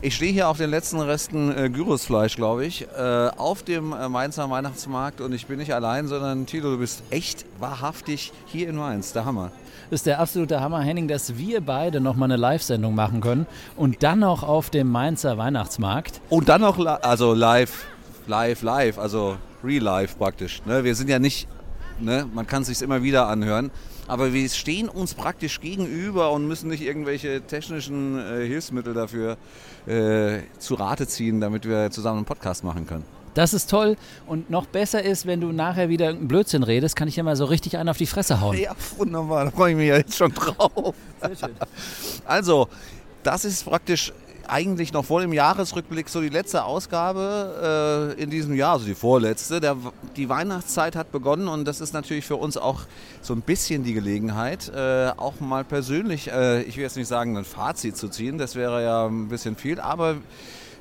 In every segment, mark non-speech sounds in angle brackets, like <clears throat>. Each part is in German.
Ich stehe hier auf den letzten Resten äh, Gyrosfleisch, glaube ich, äh, auf dem äh, Mainzer Weihnachtsmarkt und ich bin nicht allein, sondern Tilo, du bist echt wahrhaftig hier in Mainz. Der Hammer. Das ist der absolute Hammer, Henning, dass wir beide noch mal eine Live-Sendung machen können und dann noch auf dem Mainzer Weihnachtsmarkt. Und dann noch, also live, live, live, also real life praktisch. Ne? Wir sind ja nicht, ne? man kann es sich immer wieder anhören. Aber wir stehen uns praktisch gegenüber und müssen nicht irgendwelche technischen äh, Hilfsmittel dafür äh, zu Rate ziehen, damit wir zusammen einen Podcast machen können. Das ist toll. Und noch besser ist, wenn du nachher wieder irgendeinen Blödsinn redest, kann ich dir mal so richtig einen auf die Fresse hauen. Ja, wunderbar. Da freue ich mich ja jetzt schon drauf. Sehr schön. Also, das ist praktisch eigentlich noch vor dem Jahresrückblick so die letzte Ausgabe äh, in diesem Jahr, also die vorletzte. Der, die Weihnachtszeit hat begonnen und das ist natürlich für uns auch so ein bisschen die Gelegenheit, äh, auch mal persönlich, äh, ich will jetzt nicht sagen, ein Fazit zu ziehen, das wäre ja ein bisschen viel, aber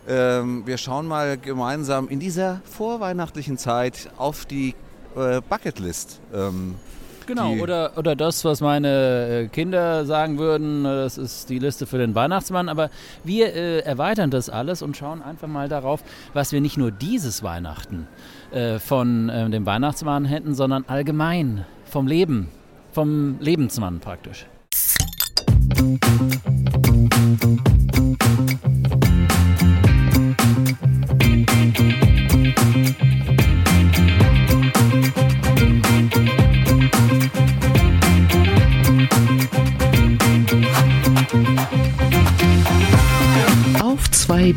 ähm, wir schauen mal gemeinsam in dieser vorweihnachtlichen Zeit auf die äh, Bucketlist. Ähm, Genau, oder, oder das, was meine äh, Kinder sagen würden, äh, das ist die Liste für den Weihnachtsmann. Aber wir äh, erweitern das alles und schauen einfach mal darauf, was wir nicht nur dieses Weihnachten äh, von äh, dem Weihnachtsmann hätten, sondern allgemein vom Leben, vom Lebensmann praktisch. zwei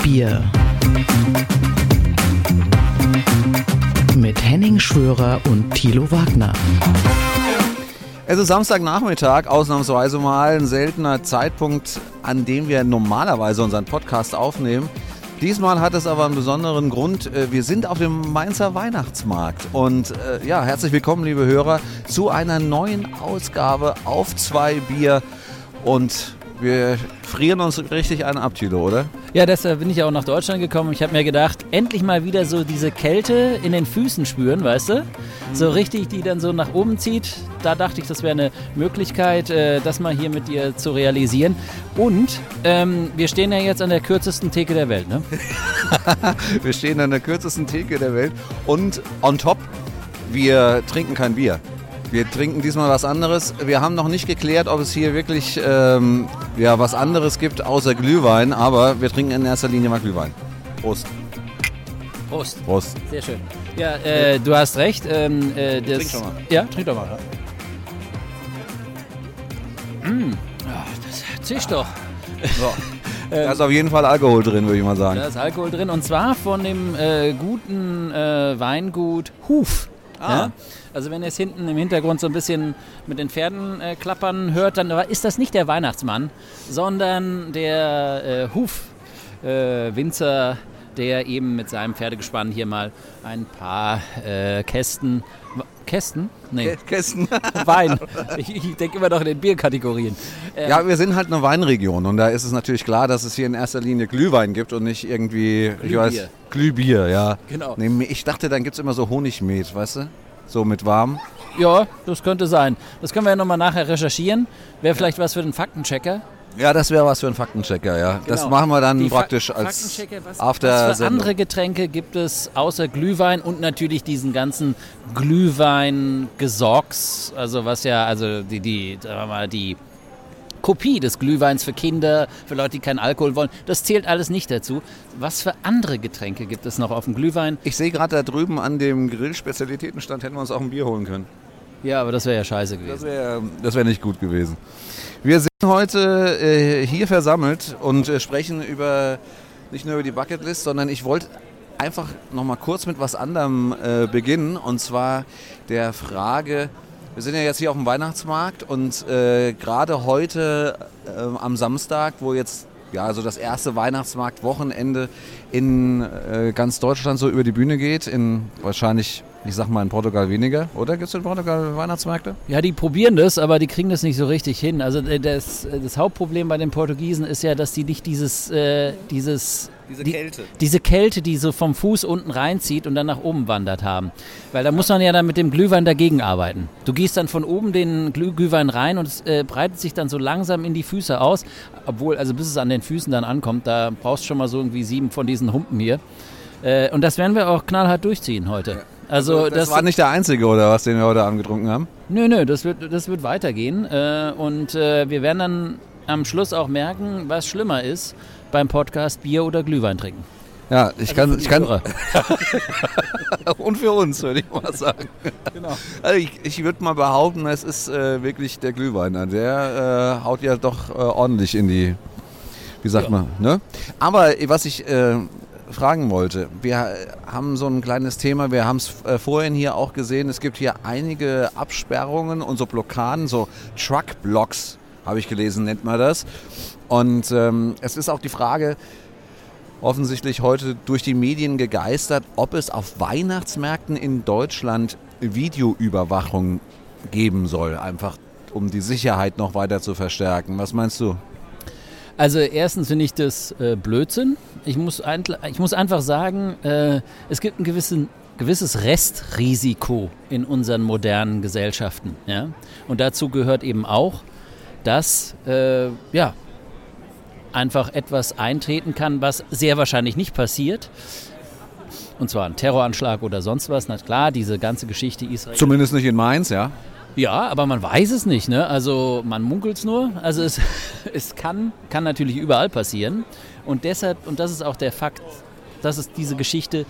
Bier. Mit Henning Schwörer und Thilo Wagner. Es ist Samstagnachmittag, ausnahmsweise mal ein seltener Zeitpunkt, an dem wir normalerweise unseren Podcast aufnehmen. Diesmal hat es aber einen besonderen Grund. Äh, wir sind auf dem Mainzer Weihnachtsmarkt. Und äh, ja, herzlich willkommen, liebe Hörer, zu einer neuen Ausgabe auf zwei Bier. Und wir frieren uns richtig einen ab, Tilo, oder? Ja, deshalb bin ich auch nach Deutschland gekommen. Ich habe mir gedacht, endlich mal wieder so diese Kälte in den Füßen spüren, weißt du? So mhm. richtig, die dann so nach oben zieht. Da dachte ich, das wäre eine Möglichkeit, äh, das mal hier mit dir zu realisieren. Und ähm, wir stehen ja jetzt an der kürzesten Theke der Welt, ne? <laughs> wir stehen an der kürzesten Theke der Welt. Und on top, wir trinken kein Bier. Wir trinken diesmal was anderes. Wir haben noch nicht geklärt, ob es hier wirklich ähm, ja, was anderes gibt außer Glühwein, aber wir trinken in erster Linie mal Glühwein. Prost. Prost. Prost. Sehr schön. Ja, äh, du hast recht. Ähm, äh, das, trink schon mal. Ja, trink doch mal. Ja. Mm. das zischt doch. So. <laughs> Da ist auf jeden Fall Alkohol drin, würde ich mal sagen. Da ist Alkohol drin und zwar von dem äh, guten äh, Weingut Huf. Ah. Ja? Also wenn ihr es hinten im Hintergrund so ein bisschen mit den Pferden äh, klappern hört, dann ist das nicht der Weihnachtsmann, sondern der äh, Hufwinzer, der eben mit seinem Pferdegespann hier mal ein paar äh, Kästen Kästen? Nee. Kästen. <laughs> Wein. Ich, ich denke immer noch in den Bierkategorien. Ähm ja, wir sind halt eine Weinregion und da ist es natürlich klar, dass es hier in erster Linie Glühwein gibt und nicht irgendwie, Glühbier. ich weiß, Glühbier, ja. Genau. Nee, ich dachte, dann gibt es immer so Honigmet, weißt du? So mit warm. Ja, das könnte sein. Das können wir ja nochmal nachher recherchieren. Wäre vielleicht was für den Faktenchecker. Ja, das wäre was für einen Faktenchecker, ja. Genau. Das machen wir dann Die praktisch Fa als was, After Was für andere Getränke gibt es außer Glühwein und natürlich diesen ganzen Glühwein-Gesocks, also was ja, also die, die, sagen wir mal, die Kopie des Glühweins für Kinder, für Leute, die keinen Alkohol wollen. Das zählt alles nicht dazu. Was für andere Getränke gibt es noch auf dem Glühwein? Ich sehe gerade da drüben an dem Grillspezialitätenstand hätten wir uns auch ein Bier holen können. Ja, aber das wäre ja scheiße gewesen. Das wäre wär nicht gut gewesen. Wir sind heute äh, hier versammelt und äh, sprechen über nicht nur über die Bucketlist, sondern ich wollte einfach noch mal kurz mit was anderem äh, beginnen und zwar der Frage, wir sind ja jetzt hier auf dem Weihnachtsmarkt und äh, gerade heute äh, am Samstag, wo jetzt ja, also das erste Weihnachtsmarktwochenende in äh, ganz Deutschland so über die Bühne geht, in wahrscheinlich Ich sag mal in Portugal weniger, oder? Gibt es in Portugal Weihnachtsmärkte? Ja, die probieren das, aber die kriegen das nicht so richtig hin. Also äh, das, das Hauptproblem bei den Portugiesen ist ja, dass die nicht dieses, äh, dieses Diese die, Kälte. Diese Kälte, die so vom Fuß unten reinzieht und dann nach oben wandert haben. Weil da muss man ja dann mit dem Glühwein dagegen arbeiten. Du gehst dann von oben den Glüh Glühwein rein und es äh, breitet sich dann so langsam in die Füße aus. Obwohl, also bis es an den Füßen dann ankommt, da brauchst du schon mal so irgendwie sieben von diesen Humpen hier. Äh, und das werden wir auch knallhart durchziehen heute. Also das, war nicht der einzige, oder was, den wir heute Abend getrunken haben? Nö, nö, das wird, das wird weitergehen. Äh, und äh, wir werden dann am Schluss auch merken, was schlimmer ist beim Podcast Bier oder Glühwein trinken. Ja, ich Also kann, ich kann <laughs> und für uns, würde ich mal <laughs> sagen. Genau. Also ich ich würde mal behaupten, es ist äh, wirklich der Glühwein. an. Der äh, haut ja doch äh, ordentlich in die, wie sagt Ja. man, ne? Aber äh, was ich äh, fragen wollte, wir äh, haben so ein kleines Thema, wir haben es vorhin hier auch gesehen, es gibt hier einige Absperrungen und so Blockaden, so Truck-Blocks, habe ich gelesen, nennt man das. Und ähm, es ist auch die Frage, offensichtlich heute durch die Medien gegeistert, ob es auf Weihnachtsmärkten in Deutschland Videoüberwachung geben soll, einfach um die Sicherheit noch weiter zu verstärken. Was meinst du? Also erstens finde ich das äh, Blödsinn. Ich muss, ein, ich muss einfach sagen, äh, es gibt ein gewissen, gewisses Restrisiko in unseren modernen Gesellschaften. Ja? Und dazu gehört eben auch, dass äh, ja, einfach etwas eintreten kann, was sehr wahrscheinlich nicht passiert. Und zwar ein Terroranschlag oder sonst was. Na klar, diese ganze Geschichte Israel. Zumindest nicht in Mainz, ja. Ja, aber man weiß es nicht, ne? Also man munkelt es nur. Also es, <laughs> es kann, kann natürlich überall passieren. Und deshalb, und das ist auch der Fakt, das ist diese Geschichte,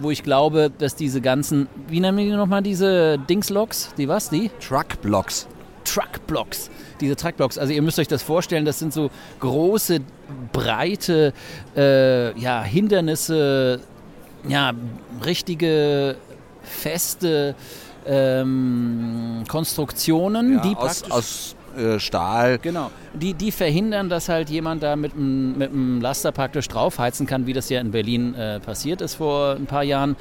wo ich glaube, dass diese ganzen, wie nennen wir die nochmal, diese Dingsloks? Die was? Die? Truckblocks. Truckblocks. Diese Truckblocks. Also ihr müsst euch das vorstellen, das sind so große, breite äh, ja, Hindernisse, ja, richtige, feste ähm, Konstruktionen, Ja, die aus, aus äh, Stahl. Genau. Die, die verhindern, dass halt jemand da mit einem mit einem Laster praktisch draufheizen kann, wie das ja in Berlin äh, passiert ist vor ein paar Jahren.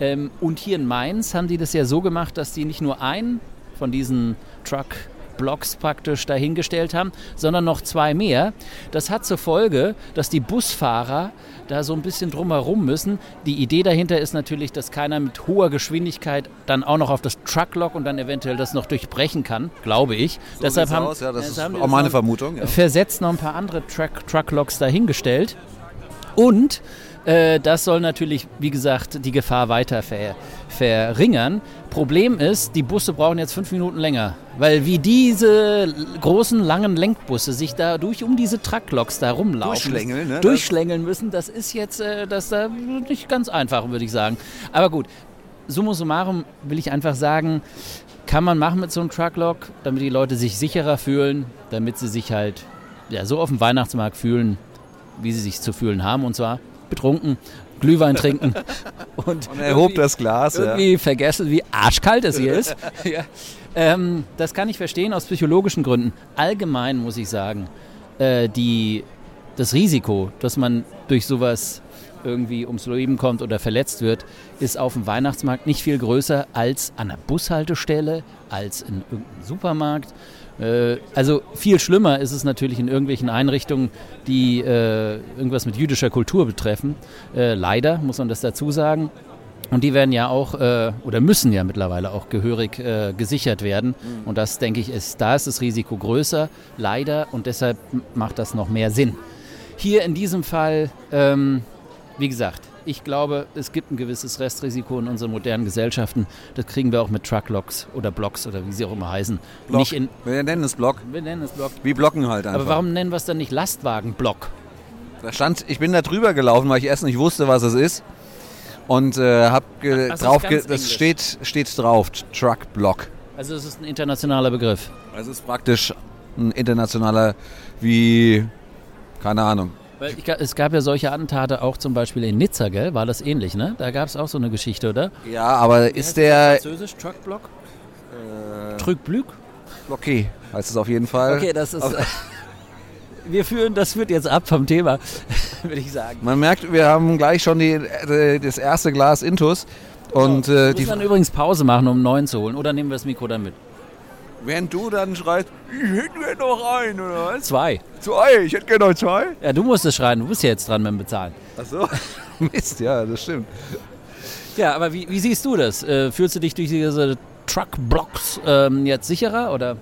Ähm, und hier in Mainz haben die das ja so gemacht, dass die nicht nur einen von diesen Truck-Blocks praktisch dahingestellt haben, sondern noch zwei mehr. Das hat zur Folge, dass die Busfahrer da so ein bisschen drumherum müssen. Die Idee dahinter ist natürlich, dass keiner mit hoher Geschwindigkeit dann auch noch auf das Trucklock und dann eventuell das noch durchbrechen kann, glaube ich. Deshalb sieht's haben, aus, ja, das deshalb ist haben auch meine Vermutung. Ja. versetzt noch ein paar andere Truck, Trucklocks dahingestellt. Und äh, das soll natürlich, wie gesagt, die Gefahr weiter ver, verringern. Problem ist, die Busse brauchen jetzt fünf Minuten länger. Weil wie diese großen, langen Lenkbusse sich da durch um diese Trucklocks da rumlaufen. Durchschlängeln, ne? Durchschlängeln müssen, das ist jetzt äh, das da nicht ganz einfach, würde ich sagen. Aber gut, summa summarum will ich einfach sagen, kann man machen mit so einem Trucklock, damit die Leute sich sicherer fühlen, damit sie sich halt ja, so auf dem Weihnachtsmarkt fühlen, wie sie sich zu fühlen haben. Und zwar betrunken, Glühwein trinken <laughs> und, Und er hob irgendwie- das Glas. Ja. irgendwie vergessen, wie arschkalt es hier ist. <laughs> ja. ähm, das kann ich verstehen aus psychologischen Gründen. Allgemein muss ich sagen, äh, die, das Risiko, dass man durch sowas irgendwie ums Leben kommt oder verletzt wird, ist auf dem Weihnachtsmarkt nicht viel größer als an der Bushaltestelle, als in irgendeinem Supermarkt. Äh, Also viel schlimmer ist es natürlich in irgendwelchen Einrichtungen, die äh, irgendwas mit jüdischer Kultur betreffen. Äh, leider muss man das dazu sagen. Und die werden ja auch äh, oder müssen ja mittlerweile auch gehörig äh, gesichert werden. Und das denke ich ist, da ist das Risiko größer, leider, und deshalb macht das noch mehr Sinn. Hier in diesem Fall, ähm, wie gesagt, ich glaube, es gibt ein gewisses Restrisiko in unseren modernen Gesellschaften. Das kriegen wir auch mit Trucklocks oder Blocks oder wie sie auch immer heißen. Block. Nicht in, Wir nennen es Block. wir nennen es Block. Wie Blocken halt einfach. Aber warum nennen wir es dann nicht Lastwagenblock? Da stand, ich bin da drüber gelaufen, weil ich erst nicht wusste, was es ist. Und äh, hab ge Ach, das ist drauf, das Englisch. steht, steht drauf, Truck Block. Also es ist ein internationaler Begriff. Also es ist praktisch ein internationaler, wie, keine Ahnung. Weil ich, es gab ja solche Attentate auch zum Beispiel in Nizza, gell? War das ähnlich, ne? Da gab es auch so eine Geschichte, oder? Ja, aber ist der Französisch Truckblock? Truckblück? okay? Heißt es auf jeden Fall. Okay, das ist. <laughs> wir führen, das führt jetzt ab vom Thema, <laughs> würde ich sagen. Man merkt, wir haben gleich schon die, äh, das erste Glas Intus. Und äh, Wir die, müssen dann übrigens Pause machen, um neuen zu holen. Oder nehmen wir das Mikro dann mit? Während du dann schreist, ich hätte gerne noch einen, oder was? Zwei. Zwei, ich hätte gerne noch zwei. Ja, du musst es schreien. Du bist ja jetzt dran beim Bezahlen. Achso. <laughs> Mist, ja, das stimmt. Ja, aber wie, wie siehst du das? Äh, fühlst du dich durch diese Truck-Blocks ähm, jetzt sicherer? Oder?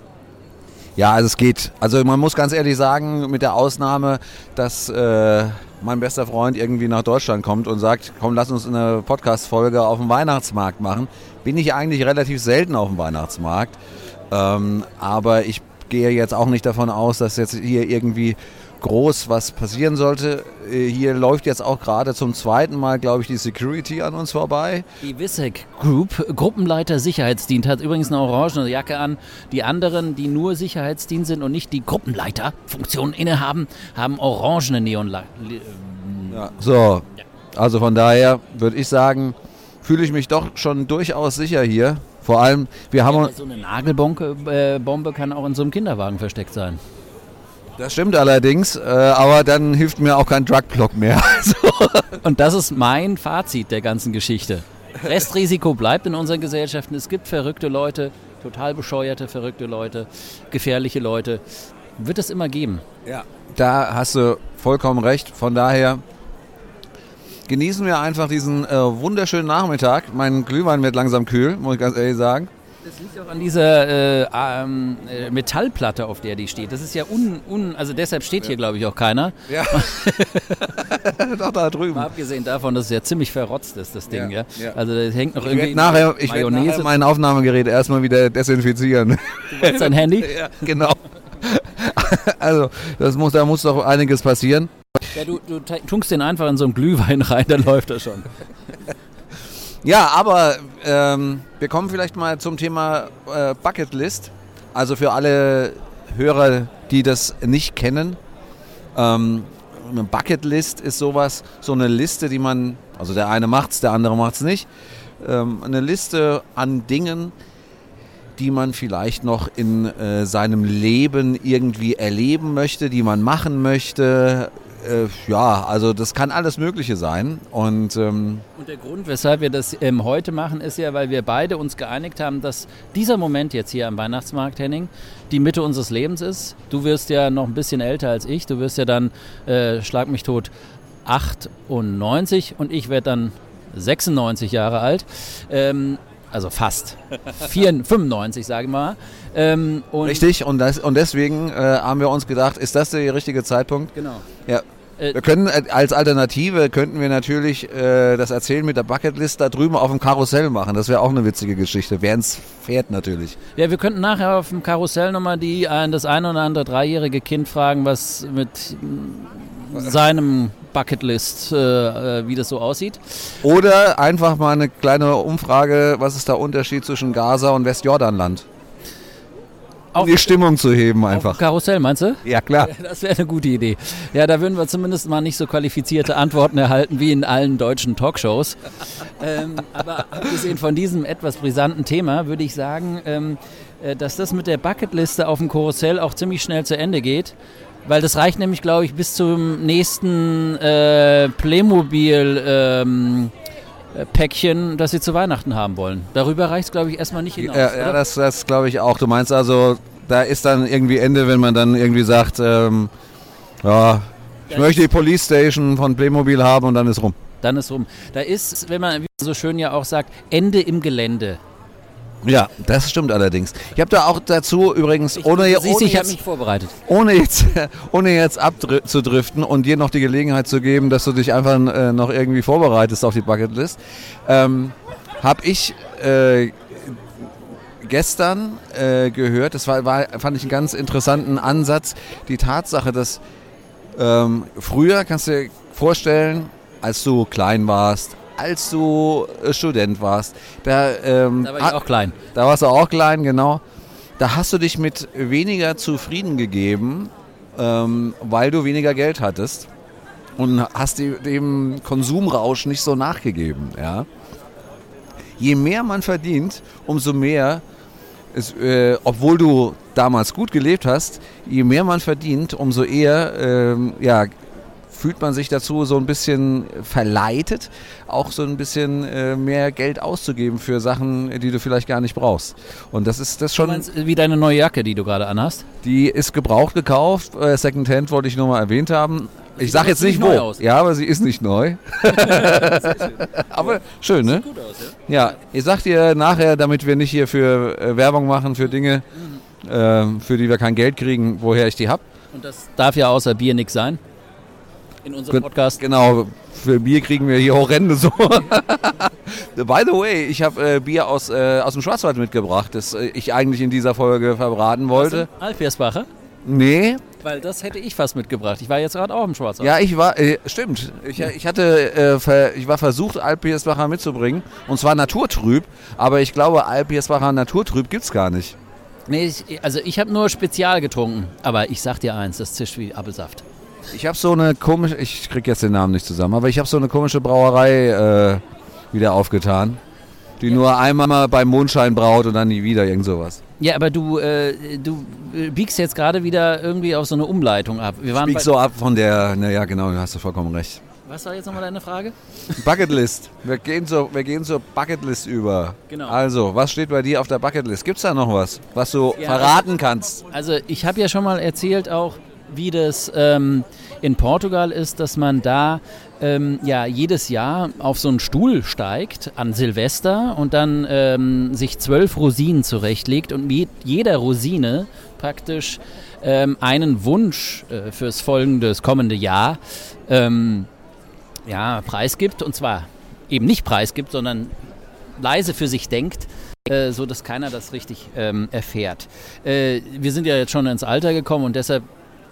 Ja, also es geht. Also man muss ganz ehrlich sagen, mit der Ausnahme, dass äh, mein bester Freund irgendwie nach Deutschland kommt und sagt, komm, lass uns eine Podcast-Folge auf dem Weihnachtsmarkt machen, bin ich eigentlich relativ selten auf dem Weihnachtsmarkt. Ähm, aber ich gehe jetzt auch nicht davon aus, dass jetzt hier irgendwie groß was passieren sollte. Äh, Hier läuft jetzt auch gerade zum zweiten Mal, glaube ich, die Security an uns vorbei. Die Wissek Group, Gruppenleiter Sicherheitsdienst, hat übrigens eine orange Jacke an. Die anderen, die nur Sicherheitsdienst sind und nicht die Gruppenleiterfunktion innehaben, haben orangene Neonla Ja. So, also von daher würde ich sagen, fühle ich mich doch schon durchaus sicher hier. Vor allem, wir haben. So eine Nagelbombe äh, Bombe kann auch in so einem Kinderwagen versteckt sein. Das stimmt allerdings, äh, aber dann hilft mir auch kein Drugblock mehr. <laughs> Also, Und das ist mein Fazit der ganzen Geschichte. Restrisiko bleibt in unseren Gesellschaften. Es gibt verrückte Leute, total bescheuerte, verrückte Leute, gefährliche Leute. Wird es immer geben. da hast du vollkommen recht. Von daher genießen wir einfach diesen äh, wunderschönen Nachmittag. Mein Glühwein wird langsam kühl, muss ich ganz ehrlich sagen. Das liegt auch an dieser äh, ähm, äh, Metallplatte, auf der die steht. Das ist ja un, un also deshalb steht hier, glaube ich, auch keiner. Ja. <laughs> Doch da drüben. Mal abgesehen davon, dass es ja ziemlich verrotzt ist, das Ding. Ja, Ja. Also das hängt noch Ich irgendwie werde nachher, ich werd Mayonnaise. nachher mein Aufnahmegerät erstmal wieder desinfizieren. Jetzt sein Handy. <laughs> ja, genau. Also, das muss, da muss doch einiges passieren. Ja, du, du tunkst den einfach in so einen Glühwein rein, dann läuft das schon. Ja, aber ähm, wir kommen vielleicht mal zum Thema äh, Bucketlist. Also für alle Hörer, die das nicht kennen. Ähm, eine Bucketlist ist sowas, so eine Liste, die man, also der eine macht's, der andere macht's nicht. Ähm, eine Liste an Dingen, die man vielleicht noch in äh, seinem Leben irgendwie erleben möchte, die man machen möchte. Äh, ja, also das kann alles Mögliche sein. Und ähm, Und der Grund, weshalb wir das ähm, heute machen, ist ja, weil wir beide uns geeinigt haben, dass dieser Moment jetzt hier am Weihnachtsmarkt, Henning, die Mitte unseres Lebens ist. Du wirst ja noch ein bisschen älter als ich. Du wirst ja dann, äh, schlag mich tot, 98 und ich werde dann 96 Jahre alt. Ähm, also fast. 94, 95, sage ich mal. Ähm, und Richtig, und, das, und deswegen äh, haben wir uns gedacht, ist das der richtige Zeitpunkt? Genau. Ja. Äh, Wir können äh, als Alternative könnten wir natürlich äh, das Erzählen mit der Bucketlist da drüben auf dem Karussell machen. Das wäre auch eine witzige Geschichte, während es fährt natürlich. Ja, wir könnten nachher auf dem Karussell nochmal die, ein, das ein oder andere dreijährige Kind fragen, was mit seinem Bucketlist, äh, äh, wie das so aussieht. Oder einfach mal eine kleine Umfrage, was ist der Unterschied zwischen Gaza und Westjordanland? Um Auf, die Stimmung zu heben auf einfach. Karussell, meinst du? Ja, klar. <laughs> Das wäre eine gute Idee. Ja, da würden wir zumindest mal nicht so qualifizierte Antworten erhalten wie in allen deutschen Talkshows. ähm, aber abgesehen von diesem etwas brisanten Thema würde ich sagen, ähm, äh, dass das mit der Bucketliste auf dem Karussell auch ziemlich schnell zu Ende geht. Weil das reicht nämlich, glaube ich, bis zum nächsten äh, Playmobil ähm, äh, Päckchen, das sie zu Weihnachten haben wollen. Darüber reicht es, glaube ich, erstmal nicht hinaus. Ja, ja das, das glaube ich auch. Du meinst also, da ist dann irgendwie Ende, wenn man dann irgendwie sagt, ähm, ja, ich Ja, möchte die Police Station von Playmobil haben und dann ist rum. Dann ist rum. Da ist, wenn man so schön ja auch sagt, Ende im Gelände. Ja, das stimmt allerdings. Ich habe da auch dazu übrigens, ohne, du siehst, ohne, ich jetzt, mich vorbereitet. ohne jetzt, <laughs> ohne jetzt abzudriften und dir noch die Gelegenheit zu geben, dass du dich einfach äh, noch irgendwie vorbereitest auf die Bucketlist, ähm, habe ich äh, gestern äh, gehört, das war, war, fand ich einen ganz interessanten Ansatz, die Tatsache, dass ähm, früher, kannst du dir vorstellen, als du klein warst, als du äh, Student warst, da, ähm, Da war ich hat- auch klein. da warst du auch klein, genau. Da hast du dich mit weniger zufrieden gegeben, ähm, weil du weniger Geld hattest und hast dem Konsumrausch nicht so nachgegeben. Ja? Je mehr man verdient, umso mehr, ist, äh, obwohl du damals gut gelebt hast, je mehr man verdient, umso eher ähm, ja, fühlt man sich dazu so ein bisschen verleitet, auch so ein bisschen äh, mehr Geld auszugeben für Sachen, die du vielleicht gar nicht brauchst. Und das ist das schon. Du meinst, wie deine neue Jacke, die du gerade anhast? Die ist gebraucht gekauft. Äh, Secondhand wollte ich nur mal erwähnt haben. Ich sage jetzt nicht wo. Aus. Ja, aber sie ist nicht neu. <laughs> <laughs> aber schön, ne? Sieht gut aus, ja? Ja, ich sag dir nachher, damit wir nicht hier für äh, Werbung machen für Dinge, äh, für die wir kein Geld kriegen, woher ich die hab. Und das darf ja außer Bier nichts sein in unserem Podcast. Genau, für Bier kriegen wir hier horrende so. <laughs> By the way, ich habe äh, Bier aus, äh, aus dem Schwarzwald mitgebracht, das äh, ich eigentlich in dieser Folge verbraten wollte. Alpersbacher? Nee. Weil das hätte ich fast mitgebracht. Ich war jetzt gerade auch im Schwarzwald. Ja, ich war, äh, stimmt. Ich, ich hatte, äh, ver, ich war versucht, Alpersbacher mitzubringen. Und zwar naturtrüb. Aber ich glaube, Alpersbacher naturtrüb gibt es gar nicht. Nee, ich, also ich habe nur Spezial getrunken. Aber ich sag dir eins, das zischt wie Apfelsaft. Ich habe so eine komische, ich krieg jetzt den Namen nicht zusammen, aber ich habe so eine komische Brauerei äh, wieder aufgetan, die ja. nur einmal beim Mondschein braut und dann nie wieder, irgend sowas. Ja, aber du, äh, du biegst jetzt gerade wieder irgendwie auf so eine Umleitung ab. Wir waren ich bieg so ab von der, naja genau, hast du vollkommen recht. Was war jetzt nochmal deine Frage? Bucketlist. Wir gehen, zur, wir gehen zur Bucketlist über. Genau. Also, was steht bei dir auf der Bucketlist? Gibt es da noch was, was du ja, verraten kannst? Also, ich habe ja schon mal erzählt auch, wie das ähm, in Portugal ist, dass man da ähm, ja jedes Jahr auf so einen Stuhl steigt an Silvester und dann ähm, sich zwölf Rosinen zurechtlegt und mit jeder Rosine praktisch ähm, einen Wunsch äh, fürs folgende, das kommende Jahr ähm, ja, preisgibt und zwar eben nicht preisgibt, sondern leise für sich denkt, äh, so dass keiner das richtig ähm, erfährt. Äh, wir sind ja jetzt schon ins Alter gekommen und deshalb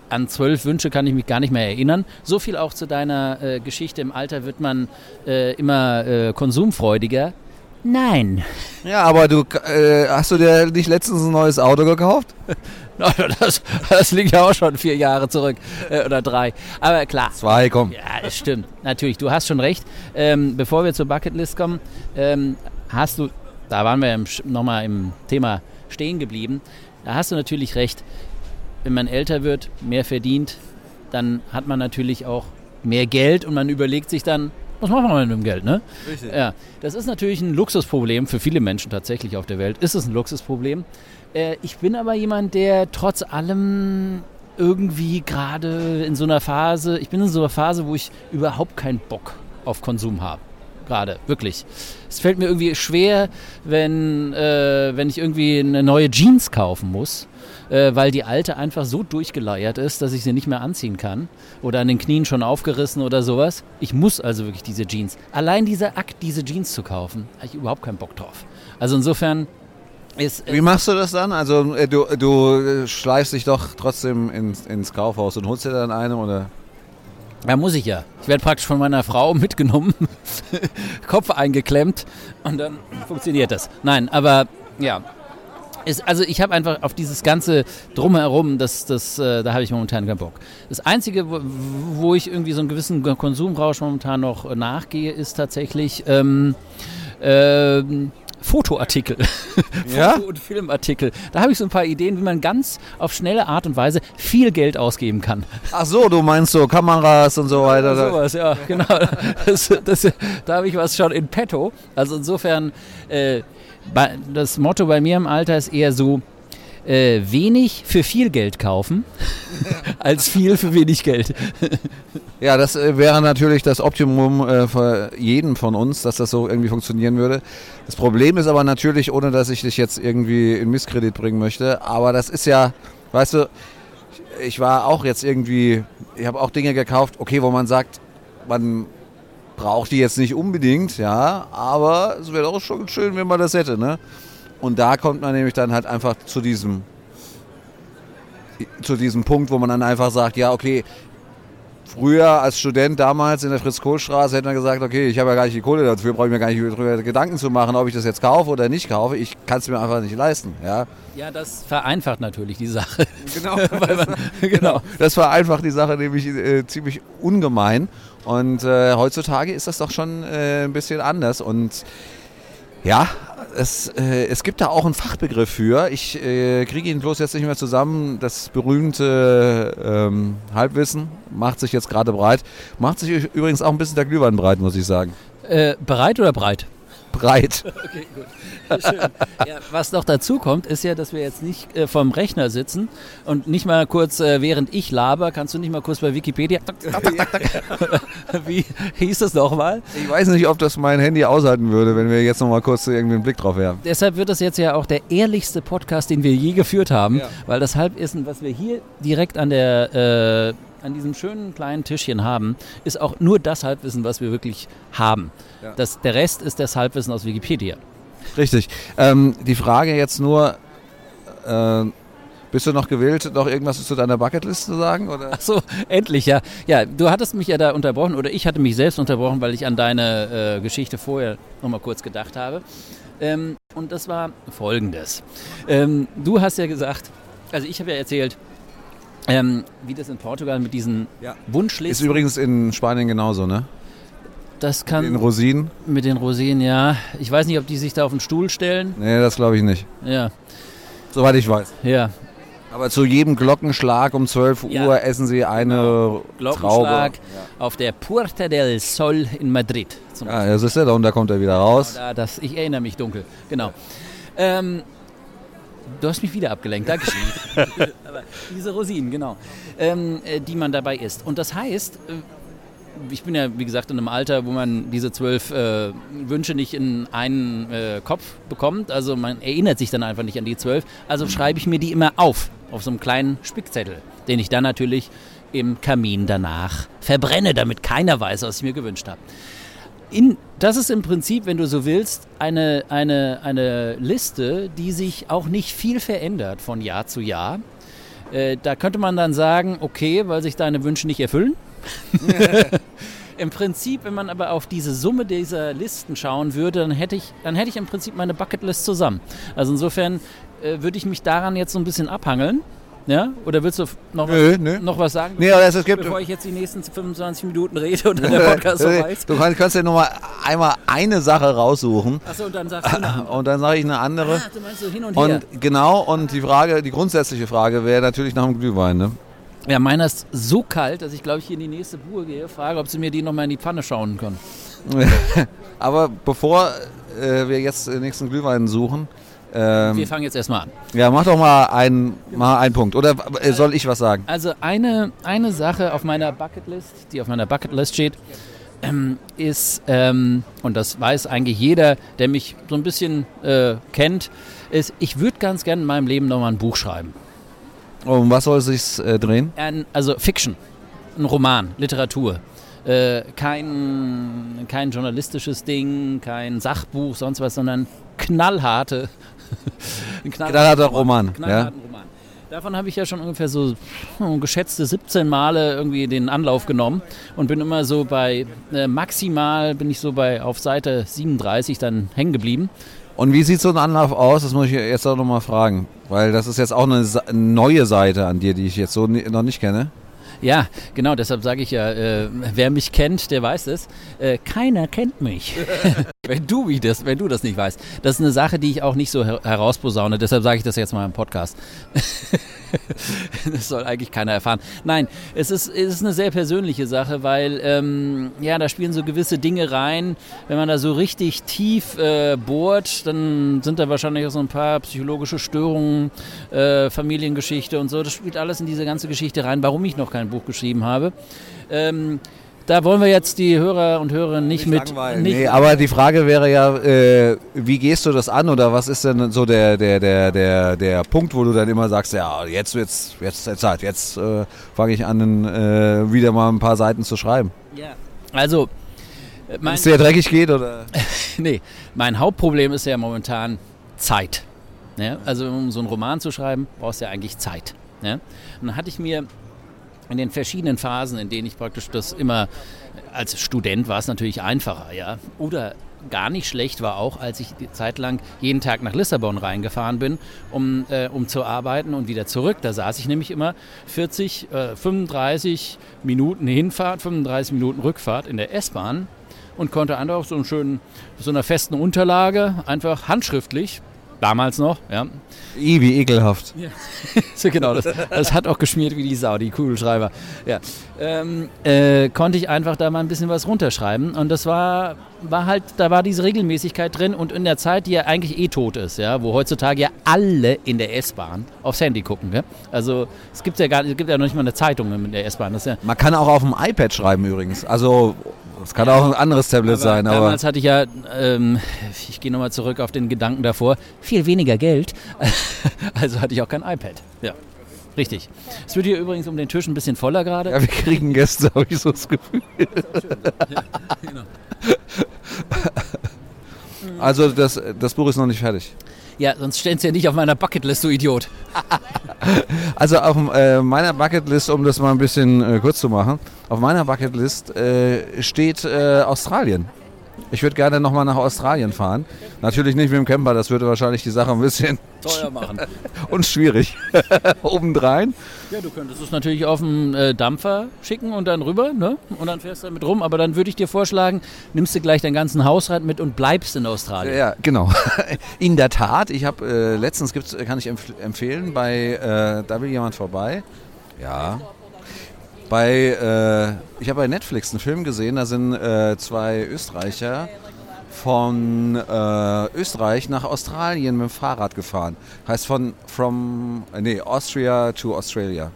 an zwölf Wünsche kann ich mich gar nicht mehr erinnern. So viel auch zu deiner äh, Geschichte. Im Alter wird man äh, immer äh, konsumfreudiger. Nein. Ja, aber du äh, hast du dir nicht letztens ein neues Auto gekauft? <laughs> das, das, liegt ja auch schon vier Jahre zurück äh, oder drei. Aber klar. Zwei, komm. Ja, das stimmt. Natürlich, du hast schon recht. Ähm, bevor wir zur Bucketlist kommen, ähm, hast du, da waren wir nochmal im Thema stehen geblieben, da hast du natürlich recht wenn man älter wird, mehr verdient, dann hat man natürlich auch mehr Geld und man überlegt sich dann, was machen wir mit dem Geld, ne? Richtig. Ja, das ist natürlich ein Luxusproblem für viele Menschen tatsächlich auf der Welt. Ist es ein Luxusproblem? Äh, ich bin aber jemand, der trotz allem irgendwie gerade in so einer Phase, ich bin in so einer Phase, wo ich überhaupt keinen Bock auf Konsum habe. Gerade, wirklich. Es fällt mir irgendwie schwer, wenn, äh, wenn ich irgendwie eine neue Jeans kaufen muss äh, weil die alte einfach so durchgeleiert ist, dass ich sie nicht mehr anziehen kann. Oder an den Knien schon aufgerissen oder sowas. Ich muss also wirklich diese Jeans. Allein dieser Akt, diese Jeans zu kaufen, habe ich überhaupt keinen Bock drauf. Also insofern ist, äh, Wie machst du das dann? Also äh, du, du schleifst dich doch trotzdem ins, ins Kaufhaus und holst dir dann eine oder? Ja, muss ich ja. Ich werde praktisch von meiner Frau <laughs> mitgenommen, <laughs> Kopf eingeklemmt und dann funktioniert das. Nein, aber ja, ist, also ich habe einfach auf dieses ganze Drumherum, das, das, äh, da habe ich momentan keinen Bock. Das Einzige, wo, wo, ich irgendwie so einen gewissen Konsumrausch momentan noch nachgehe, ist tatsächlich ähm, äh, Fotoartikel. <laughs> Ja? Foto- und Filmartikel. Da habe ich so ein paar Ideen, wie man ganz auf schnelle Art und Weise viel Geld ausgeben kann. Ach so, du meinst so Kameras und so weiter. Ja, sowas, ja, <laughs> genau. Das, das, da habe ich was schon in petto. Also insofern, äh, das Motto bei mir im Alter ist eher so, äh, wenig für viel Geld kaufen, <laughs> als viel für wenig Geld. <laughs> ja, das äh, wäre natürlich das Optimum äh, für jeden von uns, dass das so irgendwie funktionieren würde. Das Problem ist aber natürlich, ohne dass ich dich jetzt irgendwie in Misskredit bringen möchte, aber das ist ja, weißt du, ich war auch jetzt irgendwie, ich habe auch Dinge gekauft, okay, wo man sagt, man braucht die jetzt nicht unbedingt, ja, aber es wäre doch schon schön, wenn man das hätte, ne? Und da kommt man nämlich dann halt einfach zu diesem, zu diesem Punkt, wo man dann einfach sagt, ja, okay, Früher als Student damals in der Fritz-Kohl-Straße hätte man gesagt, okay, ich habe ja gar nicht die Kohle dafür, brauche ich mir gar nicht darüber Gedanken zu machen, ob ich das jetzt kaufe oder nicht kaufe. Ich kann es mir einfach nicht leisten. Ja, ja das vereinfacht natürlich die Sache. Genau, <laughs> man, genau. das vereinfacht die Sache nämlich äh, ziemlich ungemein. Und äh, heutzutage ist das doch schon äh, ein bisschen anders. Und Ja, es, äh, es gibt da auch einen Fachbegriff für. Ich äh, kriege ihn bloß jetzt nicht mehr zusammen. Das berühmte ähm, Halbwissen macht sich jetzt gerade breit. Macht sich übrigens auch ein bisschen der Glühwein breit, muss ich sagen. Äh, bereit oder breit? Breit. <laughs> Okay, gut. Schön. Ja, was noch dazu kommt, ist ja, dass wir jetzt nicht äh, vorm Rechner sitzen und nicht mal kurz, äh, während ich laber, kannst du nicht mal kurz bei Wikipedia. <laughs> Wie hieß das nochmal? Ich weiß nicht, ob das mein Handy aushalten würde, wenn wir jetzt noch mal kurz irgendwie einen Blick drauf werfen. Deshalb wird das jetzt ja auch der ehrlichste Podcast, den wir je geführt haben, Ja. weil das Halbwissen, was wir hier direkt an der äh, an diesem schönen kleinen Tischchen haben, ist auch nur das Halbwissen, was wir wirklich haben. Ja. Das, der Rest ist das Halbwissen aus Wikipedia. Richtig. Ähm, die Frage jetzt nur, äh, bist du noch gewillt, noch irgendwas zu deiner Bucketlist zu sagen? Oder? Ach so, endlich, ja. Ja, du hattest mich ja da unterbrochen oder ich hatte mich selbst unterbrochen, weil ich an deine äh, Geschichte vorher nochmal kurz gedacht habe. Ähm, und das war folgendes. Ähm, du hast ja gesagt, also ich habe ja erzählt, ähm, wie das in Portugal mit diesen Ja. Ist Wunschlisten, übrigens in Spanien genauso, ne? das In kann Rosinen? mit den Rosinen, ja. Ich weiß nicht, ob die sich da auf den Stuhl stellen. Nee, das glaube ich nicht. Ja, Soweit ich weiß. ja. Aber zu jedem Glockenschlag um 12 Ja. Uhr essen sie eine Glockenschlag Traube. auf der Puerta del Sol in Madrid. Zum Ja, das ist ja da und da kommt er wieder raus. Da, das, ich erinnere mich dunkel, genau. Ähm, du hast mich wieder abgelenkt, Dankeschön. <laughs> Aber diese Rosinen, genau, ähm, äh, die man dabei isst. Und das heißt, äh, ich bin ja, wie gesagt, in einem Alter, wo man diese zwölf äh, Wünsche nicht in einen äh, Kopf bekommt. Also man erinnert sich dann einfach nicht an die zwölf. Also schreibe ich mir die immer auf, auf so einem kleinen Spickzettel, den ich dann natürlich im Kamin danach verbrenne, damit keiner weiß, was ich mir gewünscht habe. In, das ist im Prinzip, wenn du so willst, eine, eine, eine Liste, die sich auch nicht viel verändert von Jahr zu Jahr. Äh, da könnte man dann sagen, okay, weil sich deine Wünsche nicht erfüllen. <laughs> Im Prinzip, wenn man aber auf diese Summe dieser Listen schauen würde, dann hätte ich, dann hätte ich im Prinzip meine Bucketlist zusammen. Also insofern äh, würde ich mich daran jetzt so ein bisschen abhangeln. Ja? Oder willst du noch, Nö, was, nö. noch was sagen? Nee, aber es, es gibt. Bevor ich jetzt die nächsten 25 Minuten rede und dann der <laughs> Podcast vorbei ist. du kannst, kannst ja nur mal einmal eine Sache raussuchen Achso, und dann sagst du eine <laughs> und dann sage ich eine andere. Ah, du meinst so hin und her. Und genau, und die Frage, die grundsätzliche Frage wäre natürlich nach dem Glühwein, ne? Ja, meiner ist so kalt, dass ich glaube ich hier in die nächste Bude gehe, frage, ob sie mir die nochmal in die Pfanne schauen können. <laughs> Aber bevor äh, wir jetzt den nächsten Glühwein suchen, ähm, Wir fangen jetzt erstmal an. ja, mach doch mal einen, mal einen Punkt. Oder äh, soll ich was sagen? Also eine, eine Sache auf meiner Bucketlist, die auf meiner Bucketlist steht, ähm, ist, ähm, und das weiß eigentlich jeder, der mich so ein bisschen äh, kennt, ist, ich würde ganz gerne in meinem Leben nochmal ein Buch schreiben. Um was soll es sich äh, drehen? Ein, also Fiction, ein Roman, Literatur. Äh, kein, kein journalistisches Ding, kein Sachbuch, sonst was, sondern knallharte, ein Knallharter Roman, knallharten Roman. Davon habe ich ja schon ungefähr so hm, geschätzte 17 Male irgendwie den Anlauf genommen und bin immer so bei äh, maximal bin ich so bei auf Seite 37 dann hängen geblieben. Und wie sieht so ein Anlauf aus? Das muss ich jetzt auch nochmal fragen. Weil das ist jetzt auch eine neue Seite an dir, die ich jetzt so noch nicht kenne. Ja, genau, deshalb sage ich ja, äh, wer mich kennt, der weiß es. Äh, keiner kennt mich. <laughs> wenn, du wie das, wenn du das nicht weißt. Das ist eine Sache, die ich auch nicht so her herausposaune, deshalb sage ich das jetzt mal im Podcast. <laughs> das soll eigentlich keiner erfahren. Nein, es ist, es ist eine sehr persönliche Sache, weil ähm, ja, da spielen so gewisse Dinge rein. Wenn man da so richtig tief äh, bohrt, dann sind da wahrscheinlich auch so ein paar psychologische Störungen, äh, Familiengeschichte und so. Das spielt alles in diese ganze Geschichte rein, warum ich noch kein Buch geschrieben habe. Ähm, da wollen wir jetzt die Hörer und Hörerinnen nicht, mit. Nicht, Nee, aber die Frage wäre ja, äh, wie gehst du das an oder was ist denn so der, der, der, der, der Punkt, wo du dann immer sagst, ja, jetzt wird's, jetzt ist Zeit, jetzt äh, fange ich an, äh, wieder mal ein paar Seiten zu schreiben. ja. Also, Wenn mein, es dir dreckig geht oder? <laughs> nee, mein Hauptproblem ist ja momentan Zeit. Ja? Also um so einen Roman zu schreiben, brauchst du ja eigentlich Zeit. Ja? Und dann hatte ich mir in den verschiedenen Phasen, in denen ich praktisch das immer, als Student war es natürlich einfacher, ja. Oder gar nicht schlecht war auch, als ich die Zeit lang jeden Tag nach Lissabon reingefahren bin, um, äh, um zu arbeiten und wieder zurück. Da saß ich nämlich immer 40, äh, 35 Minuten Hinfahrt, 35 Minuten Rückfahrt in der S-Bahn und konnte einfach so, einen schönen, so einer festen Unterlage einfach handschriftlich Damals noch, ja. I, wie ekelhaft. Ja. <laughs> so genau, das, das, hat auch geschmiert wie die Sau, die Kugelschreiber. Ja. Ähm, äh, konnte ich einfach da mal ein bisschen was runterschreiben. Und das war, war halt, da war diese Regelmäßigkeit drin und in der Zeit, die ja eigentlich eh tot ist, ja, wo heutzutage ja alle in der S-Bahn aufs Handy gucken. Ja? Also es gibt ja gar es gibt ja noch nicht mal eine Zeitung in der S-Bahn. Ja Man kann auch auf dem iPad schreiben übrigens. Also es kann auch ein anderes Tablet aber sein. Aber damals hatte ich ja, ähm, ich gehe nochmal zurück auf den Gedanken davor, viel weniger Geld. <laughs> also hatte ich auch kein iPad. Ja. Richtig. Es wird hier übrigens um den Tisch ein bisschen voller gerade. Ja, wir kriegen Gäste, <laughs> habe ich so das Gefühl. Ja, genau. Also das, das Buch ist noch nicht fertig. Ja, sonst stehen sie ja nicht auf meiner Bucketlist, du Idiot. <laughs> also auf äh, meiner Bucketlist, um das mal ein bisschen äh, kurz zu machen, auf meiner Bucketlist äh, steht äh, Australien. Ich würde gerne nochmal nach Australien fahren. Natürlich nicht mit dem Camper, das würde wahrscheinlich die Sache ein bisschen teuer machen. <laughs> und schwierig. <laughs> Obendrein. Ja, du könntest es natürlich auf den äh, Dampfer schicken und dann rüber, ne? Und dann fährst du damit rum. Aber dann würde ich dir vorschlagen, nimmst du gleich deinen ganzen Hausrat mit und bleibst in Australien. Ja, genau. <laughs> In der Tat, ich habe äh, letztens gibt's, kann ich empf empfehlen, bei äh, da will jemand vorbei. Ja, bei, äh, ich habe bei Netflix einen Film gesehen, da sind äh, zwei Österreicher von äh, Österreich nach Australien mit dem Fahrrad gefahren. Heißt von from nee, Austria to Australia.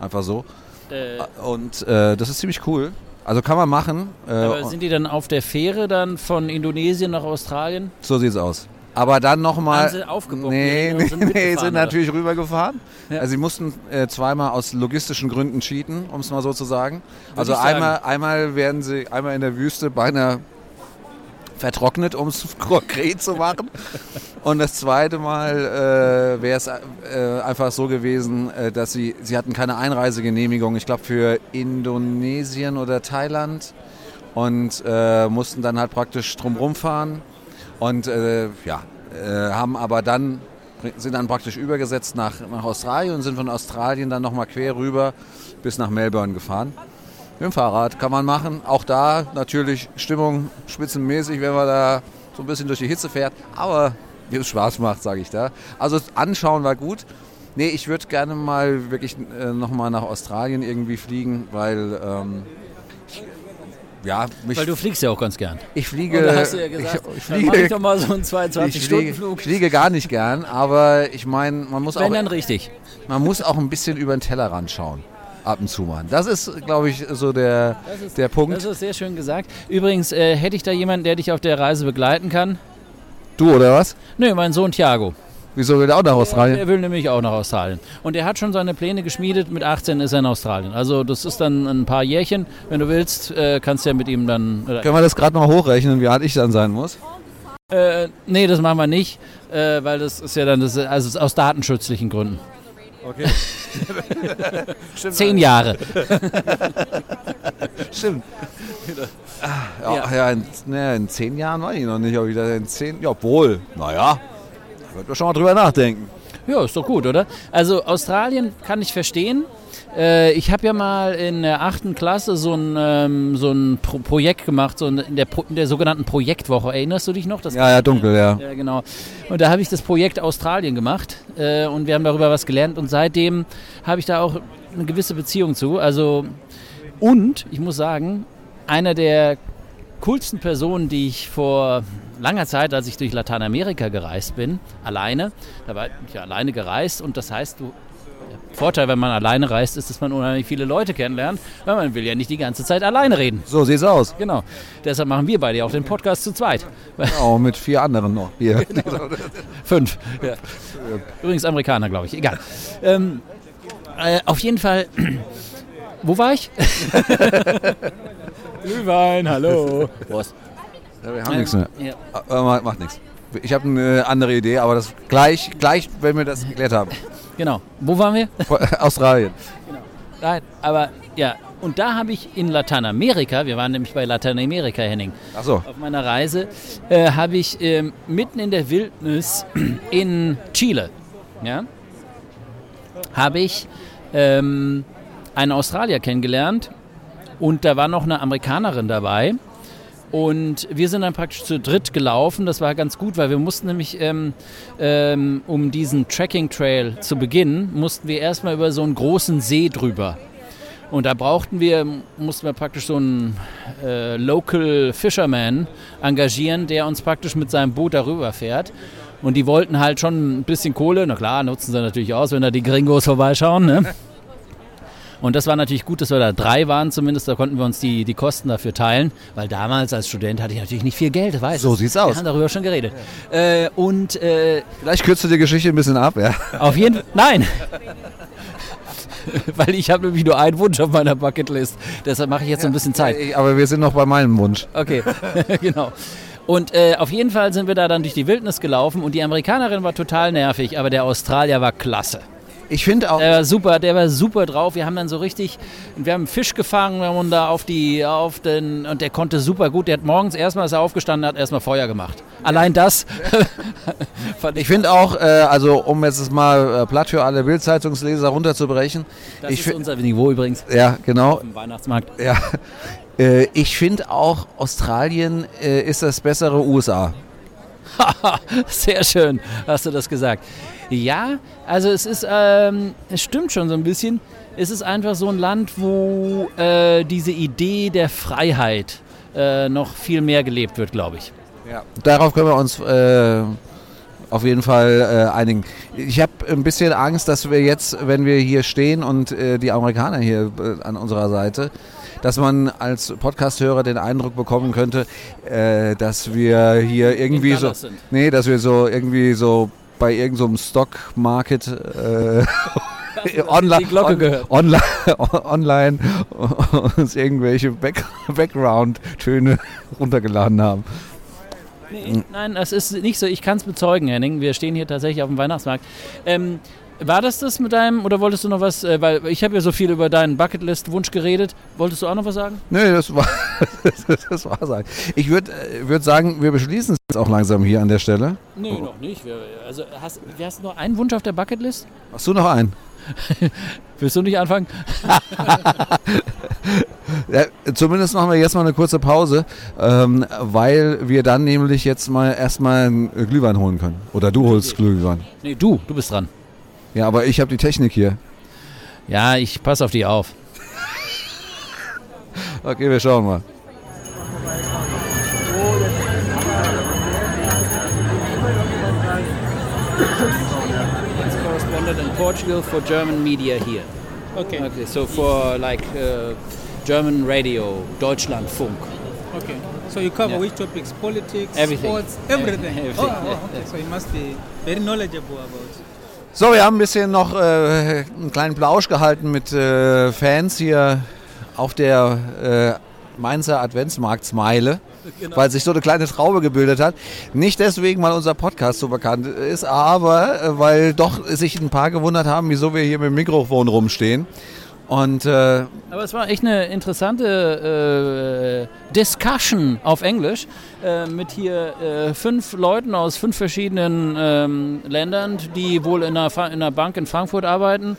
Einfach so. Äh. Und äh, das ist ziemlich cool. Also kann man machen. Äh, Aber sind die dann auf der Fähre dann von Indonesien nach Australien? So sieht es aus. Aber dann nochmal. Haben sie aufgebockt? Nee, nee, sind, nee, sind natürlich rübergefahren. Ja. Also sie mussten äh, zweimal aus logistischen Gründen cheaten, um es mal so zu sagen. Würde also einmal, einmal werden sie einmal in der Wüste beinahe vertrocknet, um es konkret <laughs> zu machen. Und das zweite Mal äh, wäre es äh, einfach so gewesen, äh, dass sie, sie hatten keine Einreisegenehmigung, ich glaube für Indonesien oder Thailand und äh, mussten dann halt praktisch drumherum fahren und äh, ja, äh, haben aber dann, sind dann praktisch übergesetzt nach, nach Australien und sind von Australien dann nochmal quer rüber bis nach Melbourne gefahren. Mit dem Fahrrad kann man machen. Auch da natürlich Stimmung spitzenmäßig, wenn man da so ein bisschen durch die Hitze fährt. Aber wie es Spaß macht, sage ich da. Also anschauen war gut. Nee, ich würde gerne mal wirklich äh, nochmal nach Australien irgendwie fliegen, weil ähm, ja, Weil du fliegst ja auch ganz gern. Ich fliege. Da hast du ja gesagt, ich, ich fliege, ich doch mal so einen 22-Stunden-Flug. Ich fliege gar nicht gern, aber ich meine, man muss Wenn auch. dann richtig. Man muss auch ein bisschen über den Tellerrand schauen. Ab und zu mal. Das ist, glaube ich, so der, ist, der Punkt. Das ist sehr schön gesagt. Übrigens, äh, hätte ich da jemanden, der dich auf der Reise begleiten kann? Du oder was? Nö, mein Sohn Thiago. Wieso will er auch nach Australien? Er will nämlich auch nach Australien. Und er hat schon seine Pläne geschmiedet. Mit 18 ist er in Australien. Also das ist dann ein paar Jährchen. Wenn du willst, äh, kannst du ja mit ihm dann... Können wir das gerade mal hochrechnen, wie alt ich dann sein muss? Äh, nee, das machen wir nicht, äh, weil das ist ja dann das, also aus datenschutzlichen Gründen. Okay. <laughs> Zehn Jahre. <laughs> Stimmt. Ja, ja. ja in, ne, in, zehn Jahren weiß ich noch nicht, ob ich da in zehn, ja, wohl, naja, wird man schon mal drüber nachdenken. Ja, ist doch gut, oder? Also Australien kann ich verstehen. Äh, ich habe ja mal in der achten Klasse so ein, ähm, so ein Pro Projekt gemacht, so in der, in der sogenannten Projektwoche. Erinnerst du dich noch? Das ja, ja, dunkel, ja. Ja, genau. Und da habe ich das Projekt Australien gemacht äh, und wir haben darüber was gelernt und seitdem habe ich da auch eine gewisse Beziehung zu. Also und ich muss sagen, einer der coolsten Personen, die ich vor langer Zeit, als ich durch Lateinamerika gereist bin, alleine, da war ich ja alleine gereist und das heißt, du Vorteil, wenn man alleine reist, ist, dass man unheimlich viele Leute kennenlernt, weil man will ja nicht die ganze Zeit alleine reden. So sieht's aus. Genau. Deshalb machen wir beide auch den Podcast zu zweit. Genau, mit vier anderen noch. <laughs> Hier. Genau. Fünf. Ja. Übrigens Amerikaner, glaube ich. Egal. Ähm, äh, auf jeden Fall, <clears throat> wo war ich? <laughs> Glühwein, hallo. <laughs> Prost. Ja, wir haben ähm, nichts mehr. Ja. Aber macht nichts. Ich habe eine andere Idee, aber das gleich, gleich, wenn wir das geklärt haben. <laughs> Genau. Wo waren wir? <laughs> Australien. Genau. Nein, aber ja, und da habe ich in Lateinamerika, wir waren nämlich bei Lateinamerika, Henning, Ach so. auf meiner Reise, äh, habe ich äh, mitten in der Wildnis <clears throat> in Chile, ja, habe ich ähm, einen Australier kennengelernt und da war noch eine Amerikanerin dabei Und wir sind dann praktisch zu dritt gelaufen. Das war ganz gut, weil wir mussten nämlich, ähm, ähm, um diesen Trekking Trail zu beginnen, mussten wir erstmal über so einen großen See drüber. Und da brauchten wir, mussten wir praktisch so einen äh, Local Fisherman engagieren, der uns praktisch mit seinem Boot darüber fährt. Und die wollten halt schon ein bisschen Kohle. Na klar, nutzen sie natürlich aus, wenn da die Gringos vorbeischauen. Ne? Und das war natürlich gut, dass wir da drei waren zumindest. Da konnten wir uns die, die Kosten dafür teilen. Weil damals als Student hatte ich natürlich nicht viel Geld, weißt So sieht's aus. Wir haben darüber schon geredet. Äh, und äh, Vielleicht kürzt du die Geschichte ein bisschen ab, ja. auf jeden Fall. Nein! <laughs> Weil ich habe nämlich nur einen Wunsch auf meiner Bucketlist. Deshalb mache ich jetzt so ein bisschen Zeit. Aber wir sind noch bei meinem Wunsch. Okay, <laughs> genau. Und äh, auf jeden Fall sind wir da dann durch die Wildnis gelaufen und die Amerikanerin war total nervig, aber der Australier war klasse. Ich finde auch, Der war super, der war super drauf. Wir haben dann so richtig, wir haben einen Fisch gefangen, wir haben da auf die, auf den, und der konnte super gut. Der hat morgens erstmal, als er aufgestanden hat, erstmal Feuer gemacht. Allein das <laughs> fand ich ich, finde auch, äh, also um jetzt mal äh, platt für alle Bildzeitungsleser runterzubrechen. das ich ist unser Niveau übrigens ja, genau. im Weihnachtsmarkt. Ja. <laughs> Äh, ich finde auch, Australien äh, ist das bessere USA. <laughs> Sehr schön, hast du das gesagt. Ja, also es ist, ähm, es stimmt schon so ein bisschen. Es ist einfach so ein Land, wo äh, diese Idee der Freiheit äh, noch viel mehr gelebt wird, glaube ich. Darauf können wir uns äh, auf jeden Fall äh, einigen. Ich habe ein bisschen Angst, dass wir jetzt, wenn wir hier stehen und äh, die Amerikaner hier äh, an unserer Seite, dass man als Podcast-Hörer den Eindruck bekommen könnte, äh, dass wir hier irgendwie so, sind. nee, dass wir so irgendwie so bei irgendeinem Stock-Market äh, <laughs> online, on- online, online uns irgendwelche Back Background-Töne runtergeladen haben. Nee, nein, das ist nicht so. Ich kann es bezeugen, Henning. Wir stehen hier tatsächlich auf dem Weihnachtsmarkt. Ähm, war das das mit deinem, oder wolltest du noch was, äh, weil ich habe ja so viel über deinen Bucketlist-Wunsch geredet. Wolltest du auch noch was sagen? Nee, das war das, <laughs> das war sein. Ich würde würd sagen, wir beschließen es jetzt auch langsam hier an der Stelle. Nee, noch nicht. Wir, also hast, hast du noch einen Wunsch auf der Bucketlist? Hast du noch einen? <laughs> Willst du nicht anfangen? <laughs> Ja, zumindest machen wir jetzt mal eine kurze Pause, ähm, weil wir dann nämlich jetzt mal erstmal einen Glühwein holen können. Oder du holst Glühwein. Nee, du, du bist dran. Ja, aber ich habe die Technik hier. Ja, ich passe auf die auf. Okay, wir schauen mal. It's correspondent in Portugal for German media here. Okay. Okay, so for like uh, German radio, Deutschlandfunk. Okay. So you cover Yeah. which topics? Politics, Everything. sports, everything. <laughs> Everything, Oh, oh, okay. So you must be very knowledgeable about. So, wir haben ein bisschen noch äh, einen kleinen Plausch gehalten mit äh, Fans hier auf der äh, Mainzer Adventsmarktsmeile, weil sich so eine kleine Traube gebildet hat. Nicht deswegen, weil unser Podcast so bekannt ist, aber äh, weil doch sich ein paar gewundert haben, wieso wir hier mit dem Mikrofon rumstehen. Und äh, Aber es war echt eine interessante äh, Discussion auf Englisch äh, mit hier äh, fünf Leuten aus fünf verschiedenen ähm, Ländern, die wohl in einer, in einer Bank in Frankfurt arbeiten.